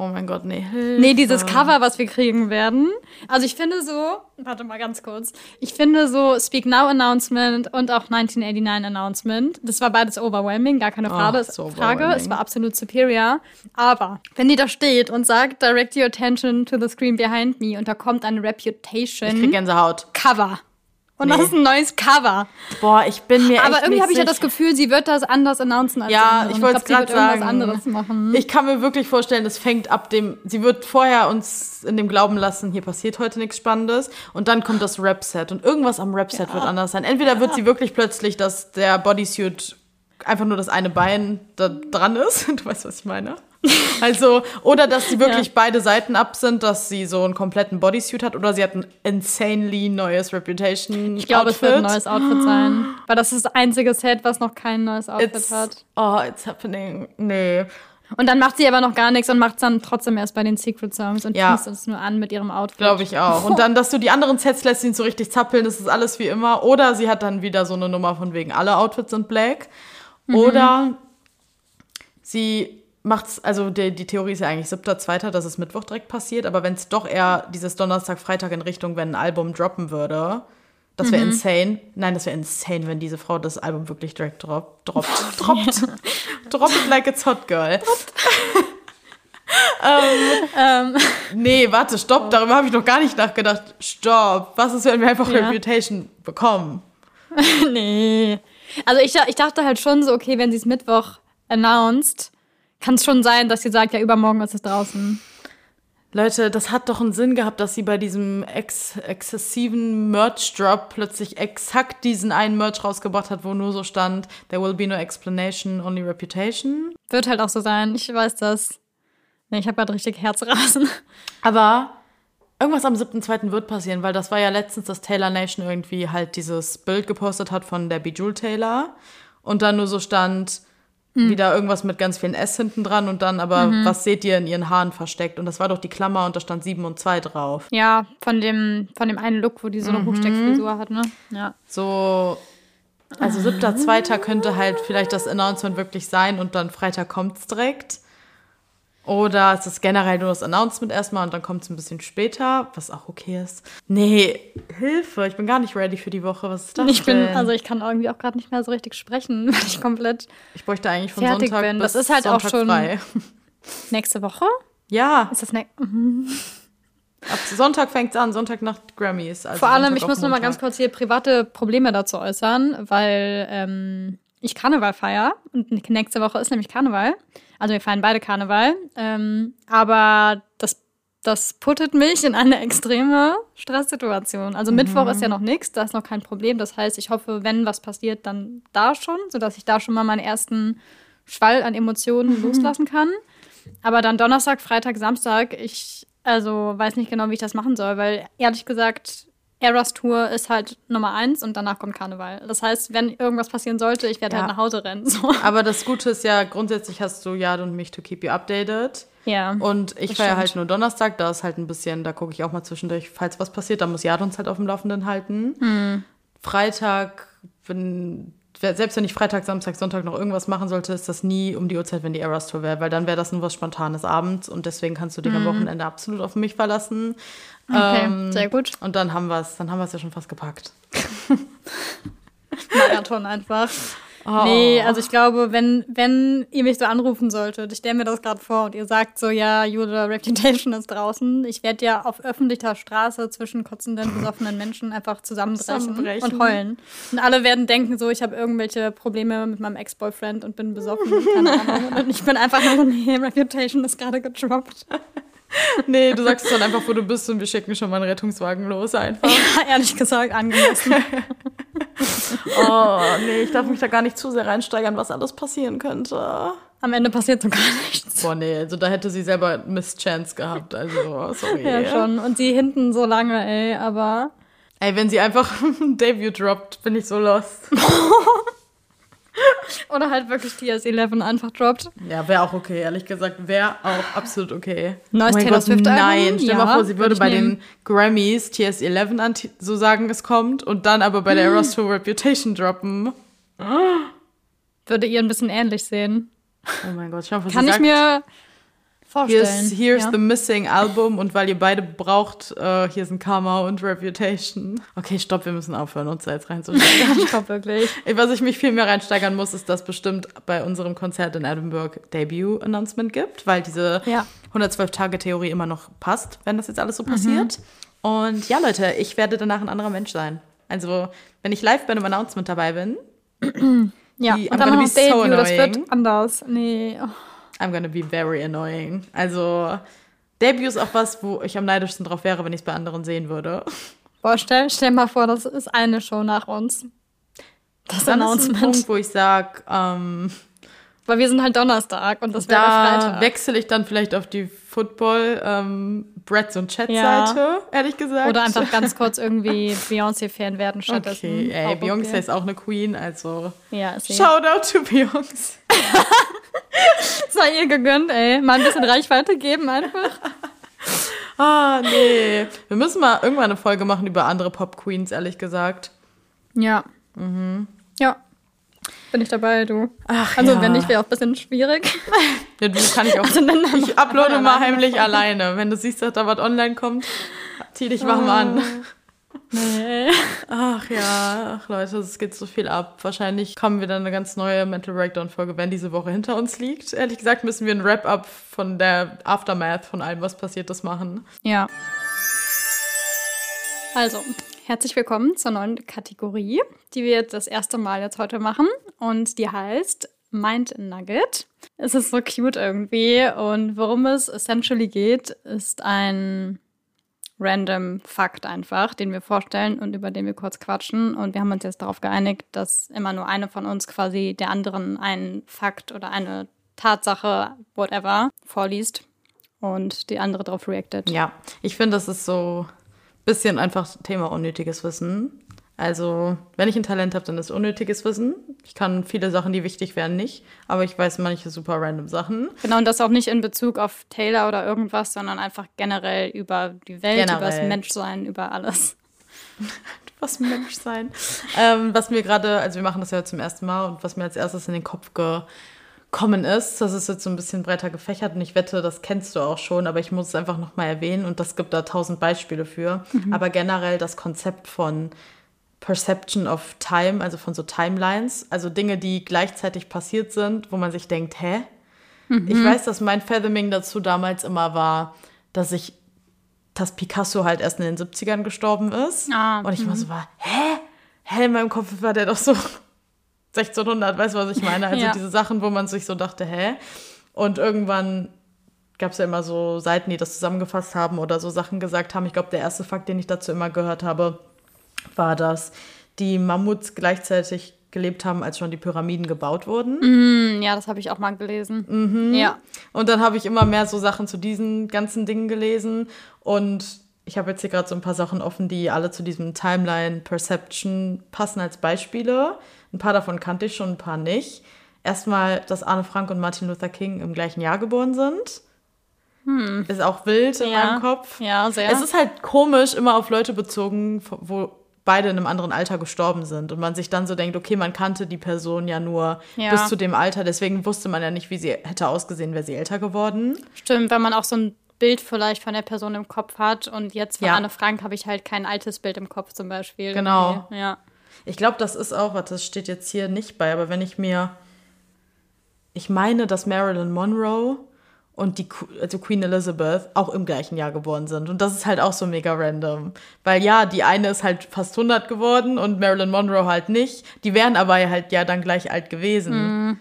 Oh mein Gott, nee. Hilfe. Nee, dieses Cover, was wir kriegen werden. Also ich finde so, warte mal ganz kurz. Ich finde so Speak Now Announcement und auch 1989 Announcement. Das war beides overwhelming, gar keine Frage. Oh, so Frage. Es war absolut superior. Aber wenn die da steht und sagt, direct your attention to the screen behind me und da kommt eine Reputation. Ich krieg Gänsehaut. Cover. Und nee. das ist ein neues Cover. Boah, ich bin mir Aber irgendwie habe ich ja das Gefühl, sie wird das anders announcen als Ja, ich wollte es gerade sagen. anderes machen. Ich kann mir wirklich vorstellen, das fängt ab dem, sie wird vorher uns in dem Glauben lassen, hier passiert heute nichts Spannendes und dann kommt das Rap-Set und irgendwas am Rap-Set ja. wird anders sein. Entweder ja. wird sie wirklich plötzlich, dass der Bodysuit einfach nur das eine Bein da dran ist. Du weißt, was ich meine. Also, oder dass sie wirklich ja. beide Seiten ab sind, dass sie so einen kompletten Bodysuit hat oder sie hat ein insanely neues Reputation. Ich glaube, es wird ein neues Outfit sein. Weil das ist das einzige Set, was noch kein neues Outfit it's, hat. Oh, it's happening. Nee. Und dann macht sie aber noch gar nichts und macht es dann trotzdem erst bei den Secret Songs und ja. es nur an mit ihrem Outfit. Glaube ich auch. Und dann, dass du die anderen Sets lässt ihn so richtig zappeln, das ist alles wie immer. Oder sie hat dann wieder so eine Nummer von wegen, alle Outfits sind black. Mhm. Oder sie macht's, also die, die Theorie ist ja eigentlich siebter, zweiter, dass es Mittwoch direkt passiert, aber wenn es doch eher dieses Donnerstag, Freitag in Richtung, wenn ein Album droppen würde, das wäre mhm. insane. Nein, das wäre insane, wenn diese Frau das Album wirklich direkt drop, droppt. Droppt. Drop it like it's hot, girl. ähm, ähm. Nee, warte, stopp, oh. darüber habe ich noch gar nicht nachgedacht. Stopp. Was ist, wenn wir einfach ja. Reputation bekommen? nee. Also ich, ich dachte halt schon so, okay, wenn sie es Mittwoch announced, kann es schon sein, dass sie sagt, ja, übermorgen ist es draußen. Leute, das hat doch einen Sinn gehabt, dass sie bei diesem ex exzessiven Merch-Drop plötzlich exakt diesen einen Merch rausgebracht hat, wo nur so stand, there will be no explanation, only reputation. Wird halt auch so sein, ich weiß das. Nee, ich habe gerade richtig Herzrasen. Aber irgendwas am 7.2. wird passieren, weil das war ja letztens, dass Taylor Nation irgendwie halt dieses Bild gepostet hat von der Bejeweled Taylor und dann nur so stand, hm. Wieder irgendwas mit ganz vielen S hinten dran und dann aber, mhm. was seht ihr in ihren Haaren versteckt? Und das war doch die Klammer und da stand 7 und 2 drauf. Ja, von dem, von dem einen Look, wo die so eine mhm. Hochsteckfrisur hat, ne? Ja. So, also siebter, zweiter könnte halt vielleicht das Announcement wirklich sein und dann Freitag kommt's direkt. Oder es ist generell nur das Announcement erstmal und dann kommt es ein bisschen später, was auch okay ist. Nee, Hilfe, ich bin gar nicht ready für die Woche. Was ist das ich denn? bin, also ich kann irgendwie auch gerade nicht mehr so richtig sprechen, weil ich komplett Ich bräuchte eigentlich von fertig Sonntag bin. Bis das ist halt Sonntag auch schon frei. nächste Woche. Ja. Ist das ne mhm. Ab Sonntag fängt es an, Sonntag nach Grammys. Also Vor allem, Sonntag ich muss noch mal ganz kurz hier private Probleme dazu äußern, weil ähm, ich Karneval feiere und nächste Woche ist nämlich Karneval. Also wir feiern beide Karneval. Ähm, aber das, das puttet mich in eine extreme Stresssituation. Also mhm. Mittwoch ist ja noch nichts, da ist noch kein Problem. Das heißt, ich hoffe, wenn was passiert, dann da schon, sodass ich da schon mal meinen ersten Schwall an Emotionen mhm. loslassen kann. Aber dann Donnerstag, Freitag, Samstag, ich also weiß nicht genau, wie ich das machen soll, weil ehrlich gesagt, Eras Tour ist halt Nummer eins und danach kommt Karneval. Das heißt, wenn irgendwas passieren sollte, ich werde halt ja. halt nach Hause rennen. So. Aber das Gute ist ja, grundsätzlich hast du Jad und mich to keep you updated. Ja. Und ich feiere halt nur Donnerstag, da ist halt ein bisschen, da gucke ich auch mal zwischendurch, falls was passiert, da muss Jad uns halt auf dem Laufenden halten. Hm. Freitag, wenn, selbst wenn ich Freitag, Samstag, Sonntag noch irgendwas machen sollte, ist das nie um die Uhrzeit, wenn die Eras Tour wäre, weil dann wäre das nur was Spontanes abends und deswegen kannst du dich hm. am Wochenende absolut auf mich verlassen. Okay, ähm, sehr gut. Und dann haben wir es, dann haben wir es ja schon fast gepackt. Marathon einfach. Oh. Nee, also ich glaube, wenn, wenn ihr mich so anrufen solltet, ich stelle mir das gerade vor und ihr sagt so, ja, Julia Reputation ist draußen, ich werde ja auf öffentlicher Straße zwischen kotzenden, besoffenen Menschen einfach zusammenbrechen, zusammenbrechen. und heulen. Und alle werden denken so, ich habe irgendwelche Probleme mit meinem Ex-Boyfriend und bin besoffen, Ahnung. Und ich bin einfach nur so, nee, Reputation ist gerade gedroppt. nee, du sagst es dann einfach, wo du bist und wir schicken schon mal einen Rettungswagen los einfach. Ja, ehrlich gesagt, angemessen. oh, nee, ich darf mich da gar nicht zu sehr reinsteigern, was alles passieren könnte. Am Ende passiert so gar nichts. Boah, nee, also da hätte sie selber Miss Chance gehabt, also sorry. ja, schon. Und sie hinten so lange, ey, aber... Ey, wenn sie einfach ein Debut droppt, bin ich so lost. Oder halt wirklich TS11 einfach droppt. Ja, wäre auch okay, ehrlich gesagt. Wäre auch absolut okay. Neues oh Taylor Swift Nein, stell ja, mal vor, sie würde bei nehmen. den Grammys TS11 so sagen, es kommt und dann aber bei der Eras Tour Reputation droppen. Würde ihr ein bisschen ähnlich sehen. Oh mein Gott, schau, was Kann ich sagt. mir vorstellen. Here's, here's ja. the missing album und weil ihr beide braucht, uh, hier sind Karma und Reputation. Okay, stopp, wir müssen aufhören, uns da jetzt reinzusteigern. stopp, wirklich. Was ich mich viel mehr reinsteigern muss, ist, dass bestimmt bei unserem Konzert in Edinburgh Debut-Announcement gibt, weil diese ja. 112-Tage-Theorie immer noch passt, wenn das jetzt alles so passiert. Mhm. Und ja, Leute, ich werde danach ein anderer Mensch sein. Also, wenn ich live bei einem Announcement dabei bin, ja, die, und dann noch Debut, so das wird anders. Nee. Oh. I'm gonna be very annoying. Also, Debut ist auch was, wo ich am neidischsten drauf wäre, wenn ich es bei anderen sehen würde. Boah, stell, stell mal vor, das ist eine Show nach uns. Das dann Announcement. Ist ein Punkt, wo ich sag, ähm, weil wir sind halt Donnerstag und das wäre da Freitag. wechsle ich dann vielleicht auf die Football ähm, Breads und Chat Seite, ja. ehrlich gesagt. Oder einfach ganz kurz irgendwie Beyoncé Fan werden stattdessen. Okay, ey, Beyoncé okay. ist auch eine Queen, also ja, ist Shout out to Beyoncé. Sei ihr gegönnt, ey. Mal ein bisschen Reichweite geben einfach. ah, nee. Wir müssen mal irgendwann eine Folge machen über andere Pop Queens, ehrlich gesagt. Ja. Mhm. Ja. Bin ich dabei, du. Ach, also, ja. wenn nicht, wäre auch ein bisschen schwierig. Ja, du kann ich auch. Also, ich uploade mal heimlich alleine. Wenn du siehst, dass da was online kommt, zieh dich warm oh. an. Nee. Ach ja, ach Leute, es geht so viel ab. Wahrscheinlich kommen wir dann eine ganz neue Mental Breakdown-Folge, wenn diese Woche hinter uns liegt. Ehrlich gesagt müssen wir ein Wrap-up von der Aftermath von allem, was passiert ist, machen. Ja. Also, herzlich willkommen zur neuen Kategorie, die wir jetzt das erste Mal jetzt heute machen. Und die heißt Mind Nugget. Es ist so cute irgendwie. Und worum es essentially geht, ist ein random Fakt einfach, den wir vorstellen und über den wir kurz quatschen. Und wir haben uns jetzt darauf geeinigt, dass immer nur eine von uns quasi der anderen einen Fakt oder eine Tatsache, whatever, vorliest und die andere darauf reactet. Ja, ich finde, das ist so bisschen einfach Thema unnötiges Wissen. Also, wenn ich ein Talent habe, dann ist unnötiges Wissen. Ich kann viele Sachen, die wichtig wären, nicht, aber ich weiß manche super random Sachen. Genau, und das auch nicht in Bezug auf Taylor oder irgendwas, sondern einfach generell über die Welt, generell. über das Menschsein, über alles. was Menschsein. ähm, was mir gerade, also wir machen das ja zum ersten Mal und was mir als erstes in den Kopf gekommen ist, das ist jetzt so ein bisschen breiter gefächert und ich wette, das kennst du auch schon, aber ich muss es einfach nochmal erwähnen und das gibt da tausend Beispiele für. Mhm. Aber generell das Konzept von Perception of Time, also von so Timelines, also Dinge, die gleichzeitig passiert sind, wo man sich denkt, hä? Mhm. Ich weiß, dass mein Fathoming dazu damals immer war, dass ich, dass Picasso halt erst in den 70ern gestorben ist. Ah, und ich immer so war, hä? Hä, in meinem Kopf war der doch so 1600, weißt du, was ich meine? Also ja. diese Sachen, wo man sich so dachte, hä? Und irgendwann gab es ja immer so Seiten, die das zusammengefasst haben oder so Sachen gesagt haben. Ich glaube, der erste Fakt, den ich dazu immer gehört habe, war, dass die Mammuts gleichzeitig gelebt haben, als schon die Pyramiden gebaut wurden. Mm, ja, das habe ich auch mal gelesen. Mhm. Ja. Und dann habe ich immer mehr so Sachen zu diesen ganzen Dingen gelesen. Und ich habe jetzt hier gerade so ein paar Sachen offen, die alle zu diesem Timeline Perception passen als Beispiele. Ein paar davon kannte ich schon, ein paar nicht. Erstmal, dass Arne Frank und Martin Luther King im gleichen Jahr geboren sind. Hm. Ist auch wild in ja. meinem Kopf. Ja, sehr. Es ist halt komisch, immer auf Leute bezogen, wo beide in einem anderen Alter gestorben sind und man sich dann so denkt, okay, man kannte die Person ja nur ja. bis zu dem Alter, deswegen wusste man ja nicht, wie sie hätte ausgesehen, wäre sie älter geworden. Stimmt, wenn man auch so ein Bild vielleicht von der Person im Kopf hat und jetzt von ja. Anne Frank habe ich halt kein altes Bild im Kopf zum Beispiel. Genau. Ja. Ich glaube, das ist auch, was das steht jetzt hier nicht bei, aber wenn ich mir, ich meine, dass Marilyn Monroe und die also Queen Elizabeth auch im gleichen Jahr geboren sind. Und das ist halt auch so mega random. Weil ja, die eine ist halt fast 100 geworden und Marilyn Monroe halt nicht. Die wären aber halt ja dann gleich alt gewesen. Mhm.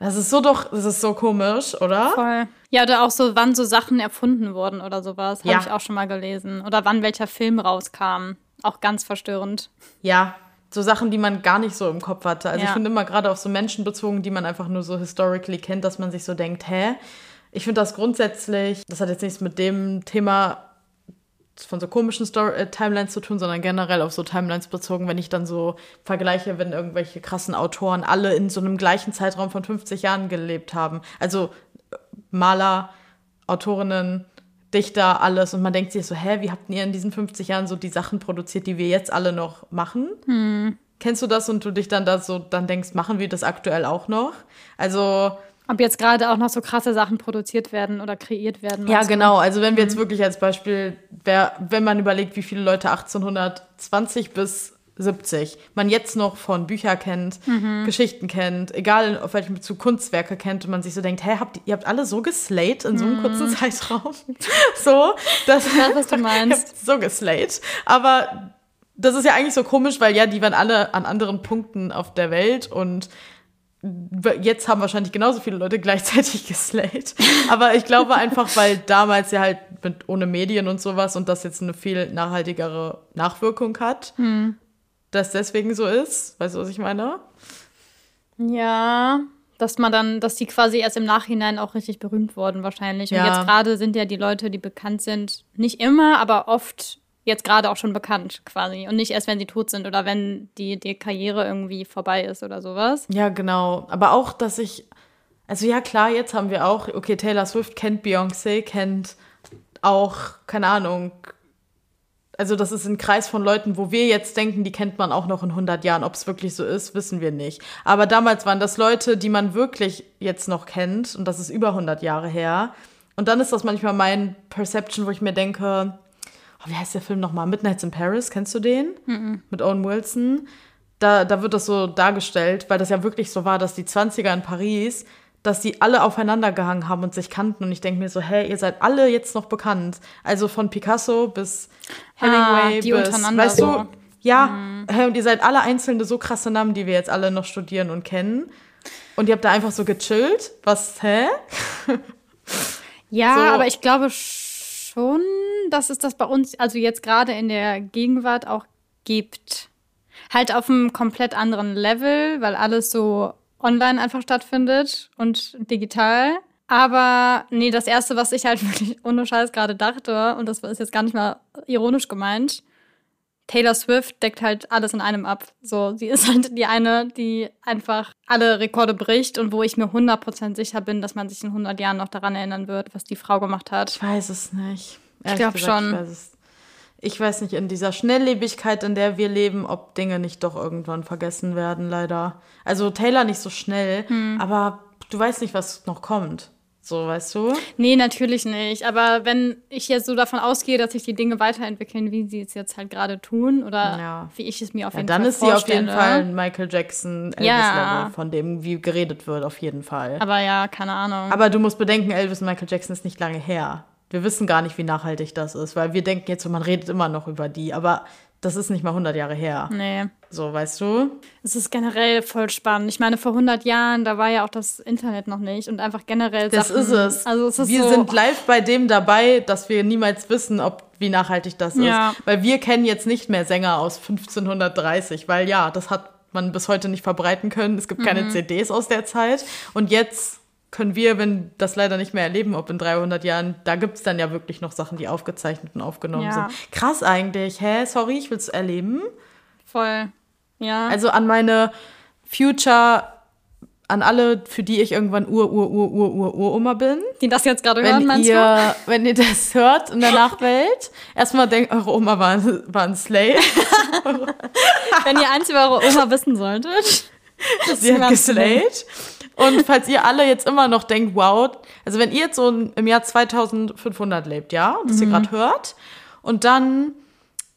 Das ist so doch, das ist so komisch, oder? Voll. Ja, oder auch so, wann so Sachen erfunden wurden oder sowas. Habe ja. ich auch schon mal gelesen. Oder wann welcher Film rauskam. Auch ganz verstörend. Ja, so Sachen, die man gar nicht so im Kopf hatte. Also ja. ich finde immer gerade auf so Menschen bezogen, die man einfach nur so historically kennt, dass man sich so denkt, hä? Ich finde das grundsätzlich, das hat jetzt nichts mit dem Thema von so komischen Story äh, Timelines zu tun, sondern generell auf so Timelines bezogen, wenn ich dann so vergleiche, wenn irgendwelche krassen Autoren alle in so einem gleichen Zeitraum von 50 Jahren gelebt haben. Also äh, Maler, Autorinnen, Dichter, alles. Und man denkt sich so, hä, wie habt ihr in diesen 50 Jahren so die Sachen produziert, die wir jetzt alle noch machen? Hm. Kennst du das und du dich dann da so dann denkst, machen wir das aktuell auch noch? Also ob jetzt gerade auch noch so krasse Sachen produziert werden oder kreiert werden. Ja, genau. Also wenn wir jetzt mhm. wirklich als Beispiel, wer, wenn man überlegt, wie viele Leute 1820 bis 70 man jetzt noch von Büchern kennt, mhm. Geschichten kennt, egal auf welchem Bezug Kunstwerke kennt und man sich so denkt, hey, habt, ihr habt alle so geslayt in so einem mhm. kurzen Zeitraum. so, dass, ich weiß, was du meinst. so geslayt. Aber das ist ja eigentlich so komisch, weil ja, die waren alle an anderen Punkten auf der Welt und jetzt haben wahrscheinlich genauso viele Leute gleichzeitig geslayt. Aber ich glaube einfach, weil damals ja halt mit, ohne Medien und sowas und das jetzt eine viel nachhaltigere Nachwirkung hat, hm. dass deswegen so ist. Weißt du, was ich meine? Ja, dass man dann, dass die quasi erst im Nachhinein auch richtig berühmt wurden wahrscheinlich. Und ja. jetzt gerade sind ja die Leute, die bekannt sind, nicht immer, aber oft jetzt gerade auch schon bekannt quasi und nicht erst, wenn sie tot sind oder wenn die, die Karriere irgendwie vorbei ist oder sowas. Ja, genau. Aber auch, dass ich, also ja klar, jetzt haben wir auch, okay, Taylor Swift kennt Beyoncé, kennt auch, keine Ahnung, also das ist ein Kreis von Leuten, wo wir jetzt denken, die kennt man auch noch in 100 Jahren. Ob es wirklich so ist, wissen wir nicht. Aber damals waren das Leute, die man wirklich jetzt noch kennt und das ist über 100 Jahre her. Und dann ist das manchmal mein Perception, wo ich mir denke, oh, wie heißt der Film nochmal? Midnights in Paris, kennst du den? -mm. Mit Owen Wilson. Da, da wird das so dargestellt, weil das ja wirklich so war, dass die 20er in Paris, dass die alle aufeinander gehangen haben und sich kannten. Und ich denke mir so, hey, ihr seid alle jetzt noch bekannt. Also von Picasso bis Hemingway ah, die bis, untereinander weißt so. du, ja, mm. und ihr seid alle einzelne so krasse Namen, die wir jetzt alle noch studieren und kennen. Und ihr habt da einfach so gechillt. Was, hä? Ja, so. aber ich glaube schon, dass es das bei uns, also jetzt gerade in der Gegenwart auch gibt. Halt auf einem komplett anderen Level, weil alles so online einfach stattfindet und digital. Aber nee, das Erste, was ich halt wirklich ohne Scheiß gerade dachte, und das ist jetzt gar nicht mal ironisch gemeint, Taylor Swift deckt halt alles in einem ab. So, sie ist halt die eine, die einfach alle Rekorde bricht und wo ich mir 100% sicher bin, dass man sich in 100 Jahren noch daran erinnern wird, was die Frau gemacht hat. Ich weiß es nicht. Ich glaube schon. Ich weiß, ich weiß nicht, in dieser Schnelllebigkeit, in der wir leben, ob Dinge nicht doch irgendwann vergessen werden, leider. Also Taylor nicht so schnell, hm. aber du weißt nicht, was noch kommt. So, weißt du? Nee, natürlich nicht. Aber wenn ich jetzt so davon ausgehe, dass sich die Dinge weiterentwickeln, wie sie es jetzt halt gerade tun oder ja. wie ich es mir auf jeden ja, Fall vorstelle. Dann ist sie auf jeden Fall ein Michael Jackson Elvis ja. Level, von dem wie geredet wird, auf jeden Fall. Aber ja, keine Ahnung. Aber du musst bedenken, Elvis und Michael Jackson ist nicht lange her. Wir wissen gar nicht, wie nachhaltig das ist, weil wir denken jetzt man redet immer noch über die. Aber das ist nicht mal 100 Jahre her. Nee. So, weißt du? Es ist generell voll spannend. Ich meine, vor 100 Jahren, da war ja auch das Internet noch nicht und einfach generell Das Sachen, ist es. Also es ist wir so, sind live bei dem dabei, dass wir niemals wissen, ob wie nachhaltig das ja. ist. Weil wir kennen jetzt nicht mehr Sänger aus 1530, weil ja, das hat man bis heute nicht verbreiten können. Es gibt mhm. keine CDs aus der Zeit. Und jetzt können wir, wenn das leider nicht mehr erleben, ob in 300 Jahren, da gibt es dann ja wirklich noch Sachen, die aufgezeichnet und aufgenommen ja. sind. Krass eigentlich, hä? Sorry, ich will es erleben. Voll, ja. Also an meine Future, an alle, für die ich irgendwann Ur, Ur, Ur, Ur, Ur, Uroma bin. Die das jetzt gerade hören, meinst ihr, du? Wenn ihr das hört in der Nachwelt, erstmal denkt, eure Oma war, war ein Slay. wenn ihr eins über eure Oma wissen solltet. Sie hat geslayed. Und falls ihr alle jetzt immer noch denkt, wow, also wenn ihr jetzt so im Jahr 2500 lebt, ja, und das mhm. ihr gerade hört, und dann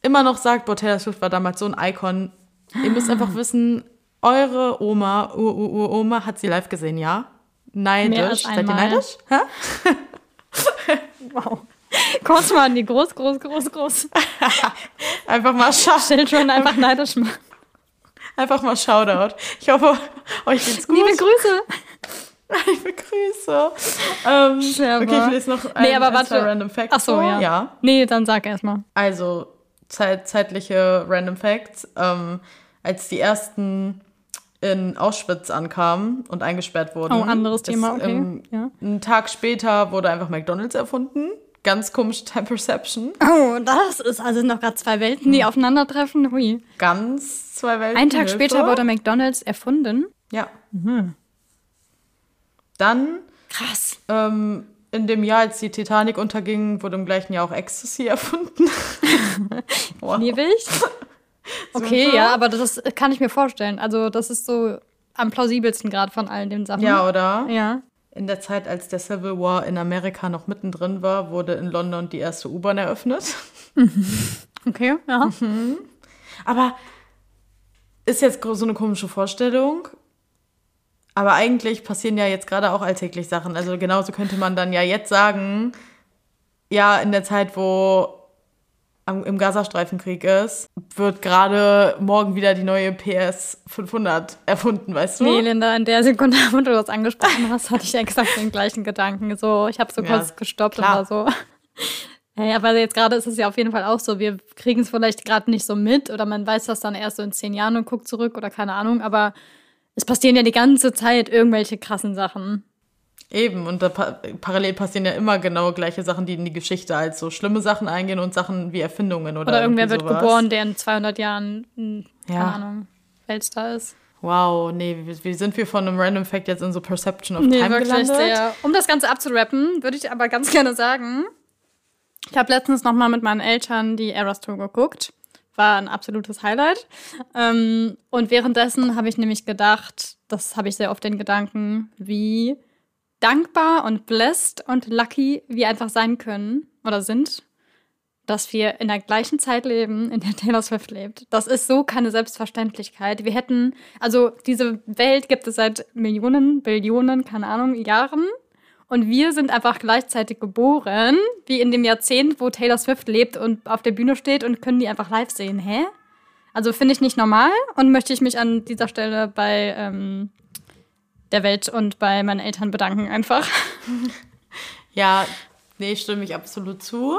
immer noch sagt, boah, Taylor Swift war damals so ein Icon, ihr müsst einfach wissen, eure Oma, Ur-Ur-Oma hat sie live gesehen, ja? Neidisch. Seid ihr neidisch? Hä? wow. Kurz mal an die groß, groß, groß, groß. einfach mal schauen. Children einfach neidisch machen. Einfach mal Shoutout. Ich hoffe, euch geht's gut. Liebe Grüße. Ich begrüße. Ähm, okay, ich lese noch ein, nee, aber warte. Random Facts. Ach so, ja. ja. Nee, dann sag erstmal. Also, zeit, zeitliche Random Facts. Ähm, als die ersten in Auschwitz ankamen und eingesperrt wurden. Oh, anderes Thema, okay. Im, ja. Einen Tag später wurde einfach McDonalds erfunden. Ganz komische Time Perception. Oh, das ist also noch gerade zwei Welten, die hm. aufeinandertreffen. Hui. Ganz zwei Welten. Ein Tag Hilfe. später wurde McDonalds erfunden. Ja. Mhm. Dann. Krass. Ähm, in dem Jahr, als die Titanic unterging, wurde im gleichen Jahr auch Ecstasy erfunden. wow. Liebig. Okay, Super. ja, aber das kann ich mir vorstellen. Also, das ist so am plausibelsten gerade von allen den Sachen. Ja, oder? Ja. In der Zeit, als der Civil War in Amerika noch mittendrin war, wurde in London die erste U-Bahn eröffnet. Okay, ja. Mhm. Aber ist jetzt so eine komische Vorstellung. Aber eigentlich passieren ja jetzt gerade auch alltäglich Sachen. Also genauso könnte man dann ja jetzt sagen, ja, in der Zeit, wo im Gazastreifenkrieg ist, wird gerade morgen wieder die neue PS 500 erfunden, weißt du? Nee, Linda, in der Sekunde, wo du das angesprochen hast, hatte ich exakt den gleichen Gedanken. So, ich habe so kurz ja, gestoppt klar. war so. Ja, aber jetzt gerade ist es ja auf jeden Fall auch so. Wir kriegen es vielleicht gerade nicht so mit oder man weiß das dann erst so in zehn Jahren und guckt zurück oder keine Ahnung, aber es passieren ja die ganze Zeit irgendwelche krassen Sachen. Eben, und da pa parallel passieren ja immer genau gleiche Sachen, die in die Geschichte als so schlimme Sachen eingehen und Sachen wie Erfindungen oder Oder irgendwer wird sowas. geboren, der in 200 Jahren, hm, keine ja. Ahnung, Weltstar ist. Wow, nee, wie, wie, sind wir von einem Random Fact jetzt in so Perception of nee, Time gelandet? Sehr. Um das Ganze abzurappen, würde ich aber ganz gerne sagen, ich habe letztens noch mal mit meinen Eltern die Eras Tour geguckt war ein absolutes Highlight. Ähm, und währenddessen habe ich nämlich gedacht, das habe ich sehr oft den Gedanken, wie dankbar und blessed und lucky wir einfach sein können oder sind, dass wir in der gleichen Zeit leben, in der Taylor Swift lebt. Das ist so keine Selbstverständlichkeit. Wir hätten, also diese Welt gibt es seit Millionen, Billionen, keine Ahnung, Jahren. Und wir sind einfach gleichzeitig geboren, wie in dem Jahrzehnt, wo Taylor Swift lebt und auf der Bühne steht und können die einfach live sehen. Hä? Also finde ich nicht normal und möchte ich mich an dieser Stelle bei ähm, der Welt und bei meinen Eltern bedanken einfach. Ja, nee, stimme ich absolut zu.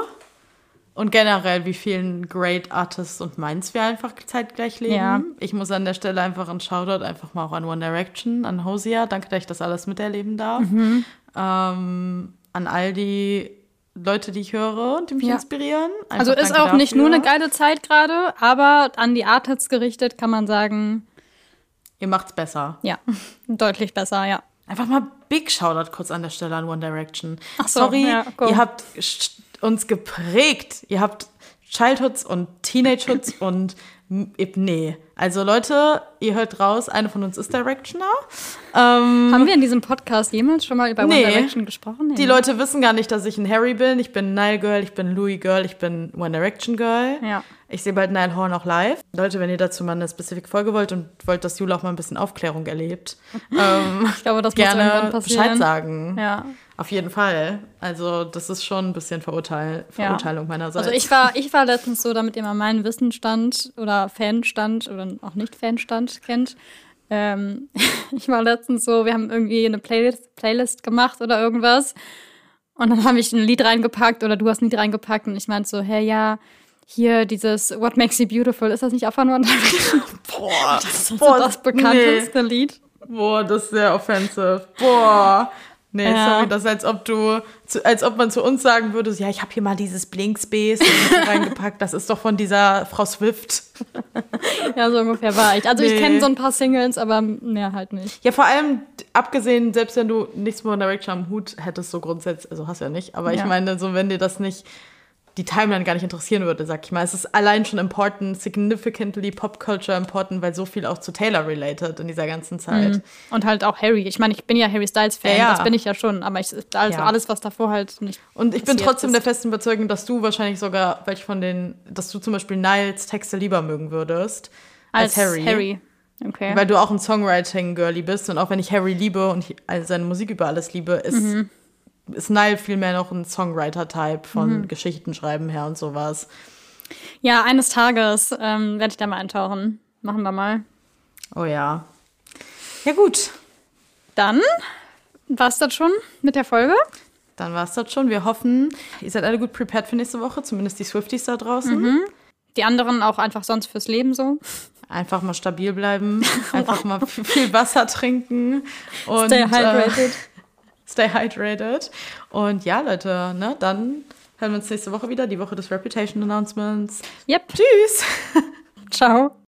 Und generell, wie vielen Great Artists und Minds wir einfach zeitgleich leben. Ja. Ich muss an der Stelle einfach einen Shoutout einfach mal auch an One Direction, an Hosea. Danke, dass ich das alles miterleben darf. Mhm ähm, an all die Leute, die ich höre und die mich ja. inspirieren. Einfach also ist auch dafür. nicht nur eine geile Zeit gerade, aber an die Artists gerichtet kann man sagen. Ihr macht's besser. Ja, deutlich besser, ja. Einfach mal Big Shoutout kurz an der Stelle an One Direction. Ach so, Sorry, ja, ihr habt uns geprägt. Ihr habt Childhoods und Teenagehoods und nee. Also Leute, ihr hört raus, eine von uns ist Directioner. Ähm, Haben wir in diesem Podcast jemals schon mal über nee, One Direction gesprochen? Nee. Die Leute wissen gar nicht, dass ich ein Harry bin. Ich bin Nile Girl, ich bin Louis Girl, ich bin One Direction Girl. Ja. Ich sehe bald Nile Horn auch live. Leute, wenn ihr dazu mal eine spezifische Folge wollt und wollt, dass Jule auch mal ein bisschen Aufklärung erlebt, ähm, ich glaube, das gerne muss irgendwann passieren. Bescheid sagen. Ja. Auf jeden Fall. Also, das ist schon ein bisschen Verurteil Verurteilung ja. meinerseits. Also, ich war, ich war letztens so, damit ihr mal meinen Wissenstand oder Fanstand oder auch nicht Fanstand kennt. Ähm, ich war letztens so, wir haben irgendwie eine Playlist, Playlist gemacht oder irgendwas. Und dann habe ich ein Lied reingepackt oder du hast ein Lied reingepackt und ich meinte so, hey, ja, hier dieses What Makes You Beautiful, ist das nicht auch von One Direction? Boah, das ist boah, das bekannteste nee. Lied. Boah, das ist sehr offensive. Boah. Nee, ja. sorry, das ist als ob du, als ob man zu uns sagen würde, ja, ich habe hier mal dieses Blink Space reingepackt, das ist doch von dieser Frau Swift. ja, so ungefähr war ich. Also nee. ich kenne so ein paar Singles, aber mehr halt nicht. Ja, vor allem, abgesehen, selbst wenn du nichts mit One Direction am Hut hättest, so grundsätzlich, also hast du ja nicht, aber ja. ich meine, so wenn dir das nicht die Timeline gar nicht interessieren würde, sag ich mal. Es ist allein schon important, significantly Pop Culture important, weil so viel auch zu Taylor related in dieser ganzen Zeit. Mhm. Und halt auch Harry. Ich meine, ich bin ja Harry Styles Fan, ja, das bin ich ja schon, aber ich, also ja. alles, was davor halt nicht. Und ich bin trotzdem ist. der festen Überzeugung, dass du wahrscheinlich sogar welche von den, dass du zum Beispiel Niles Texte lieber mögen würdest als, als Harry. Harry. Okay. Weil du auch ein Songwriting-Girlie bist und auch wenn ich Harry liebe und seine Musik über alles liebe, ist mhm ist Nile vielmehr noch ein Songwriter-Type von mhm. Geschichten schreiben her und sowas. Ja, eines Tages ähm, werde ich da mal eintauchen. Machen wir mal. Oh ja. Ja, gut. Dann war es das schon mit der Folge? Dann war es das schon. Wir hoffen, ihr seid alle gut prepared für nächste Woche, zumindest die Swifties da draußen. Mhm. Die anderen auch einfach sonst fürs Leben so. Einfach mal stabil bleiben, einfach mal viel Wasser trinken und stay hydrated. Äh, stay hydrated. Und ja, Leute, ne, dann hören wir uns nächste Woche wieder, die Woche des Reputation Announcements. Yep. Tschüss. Ciao.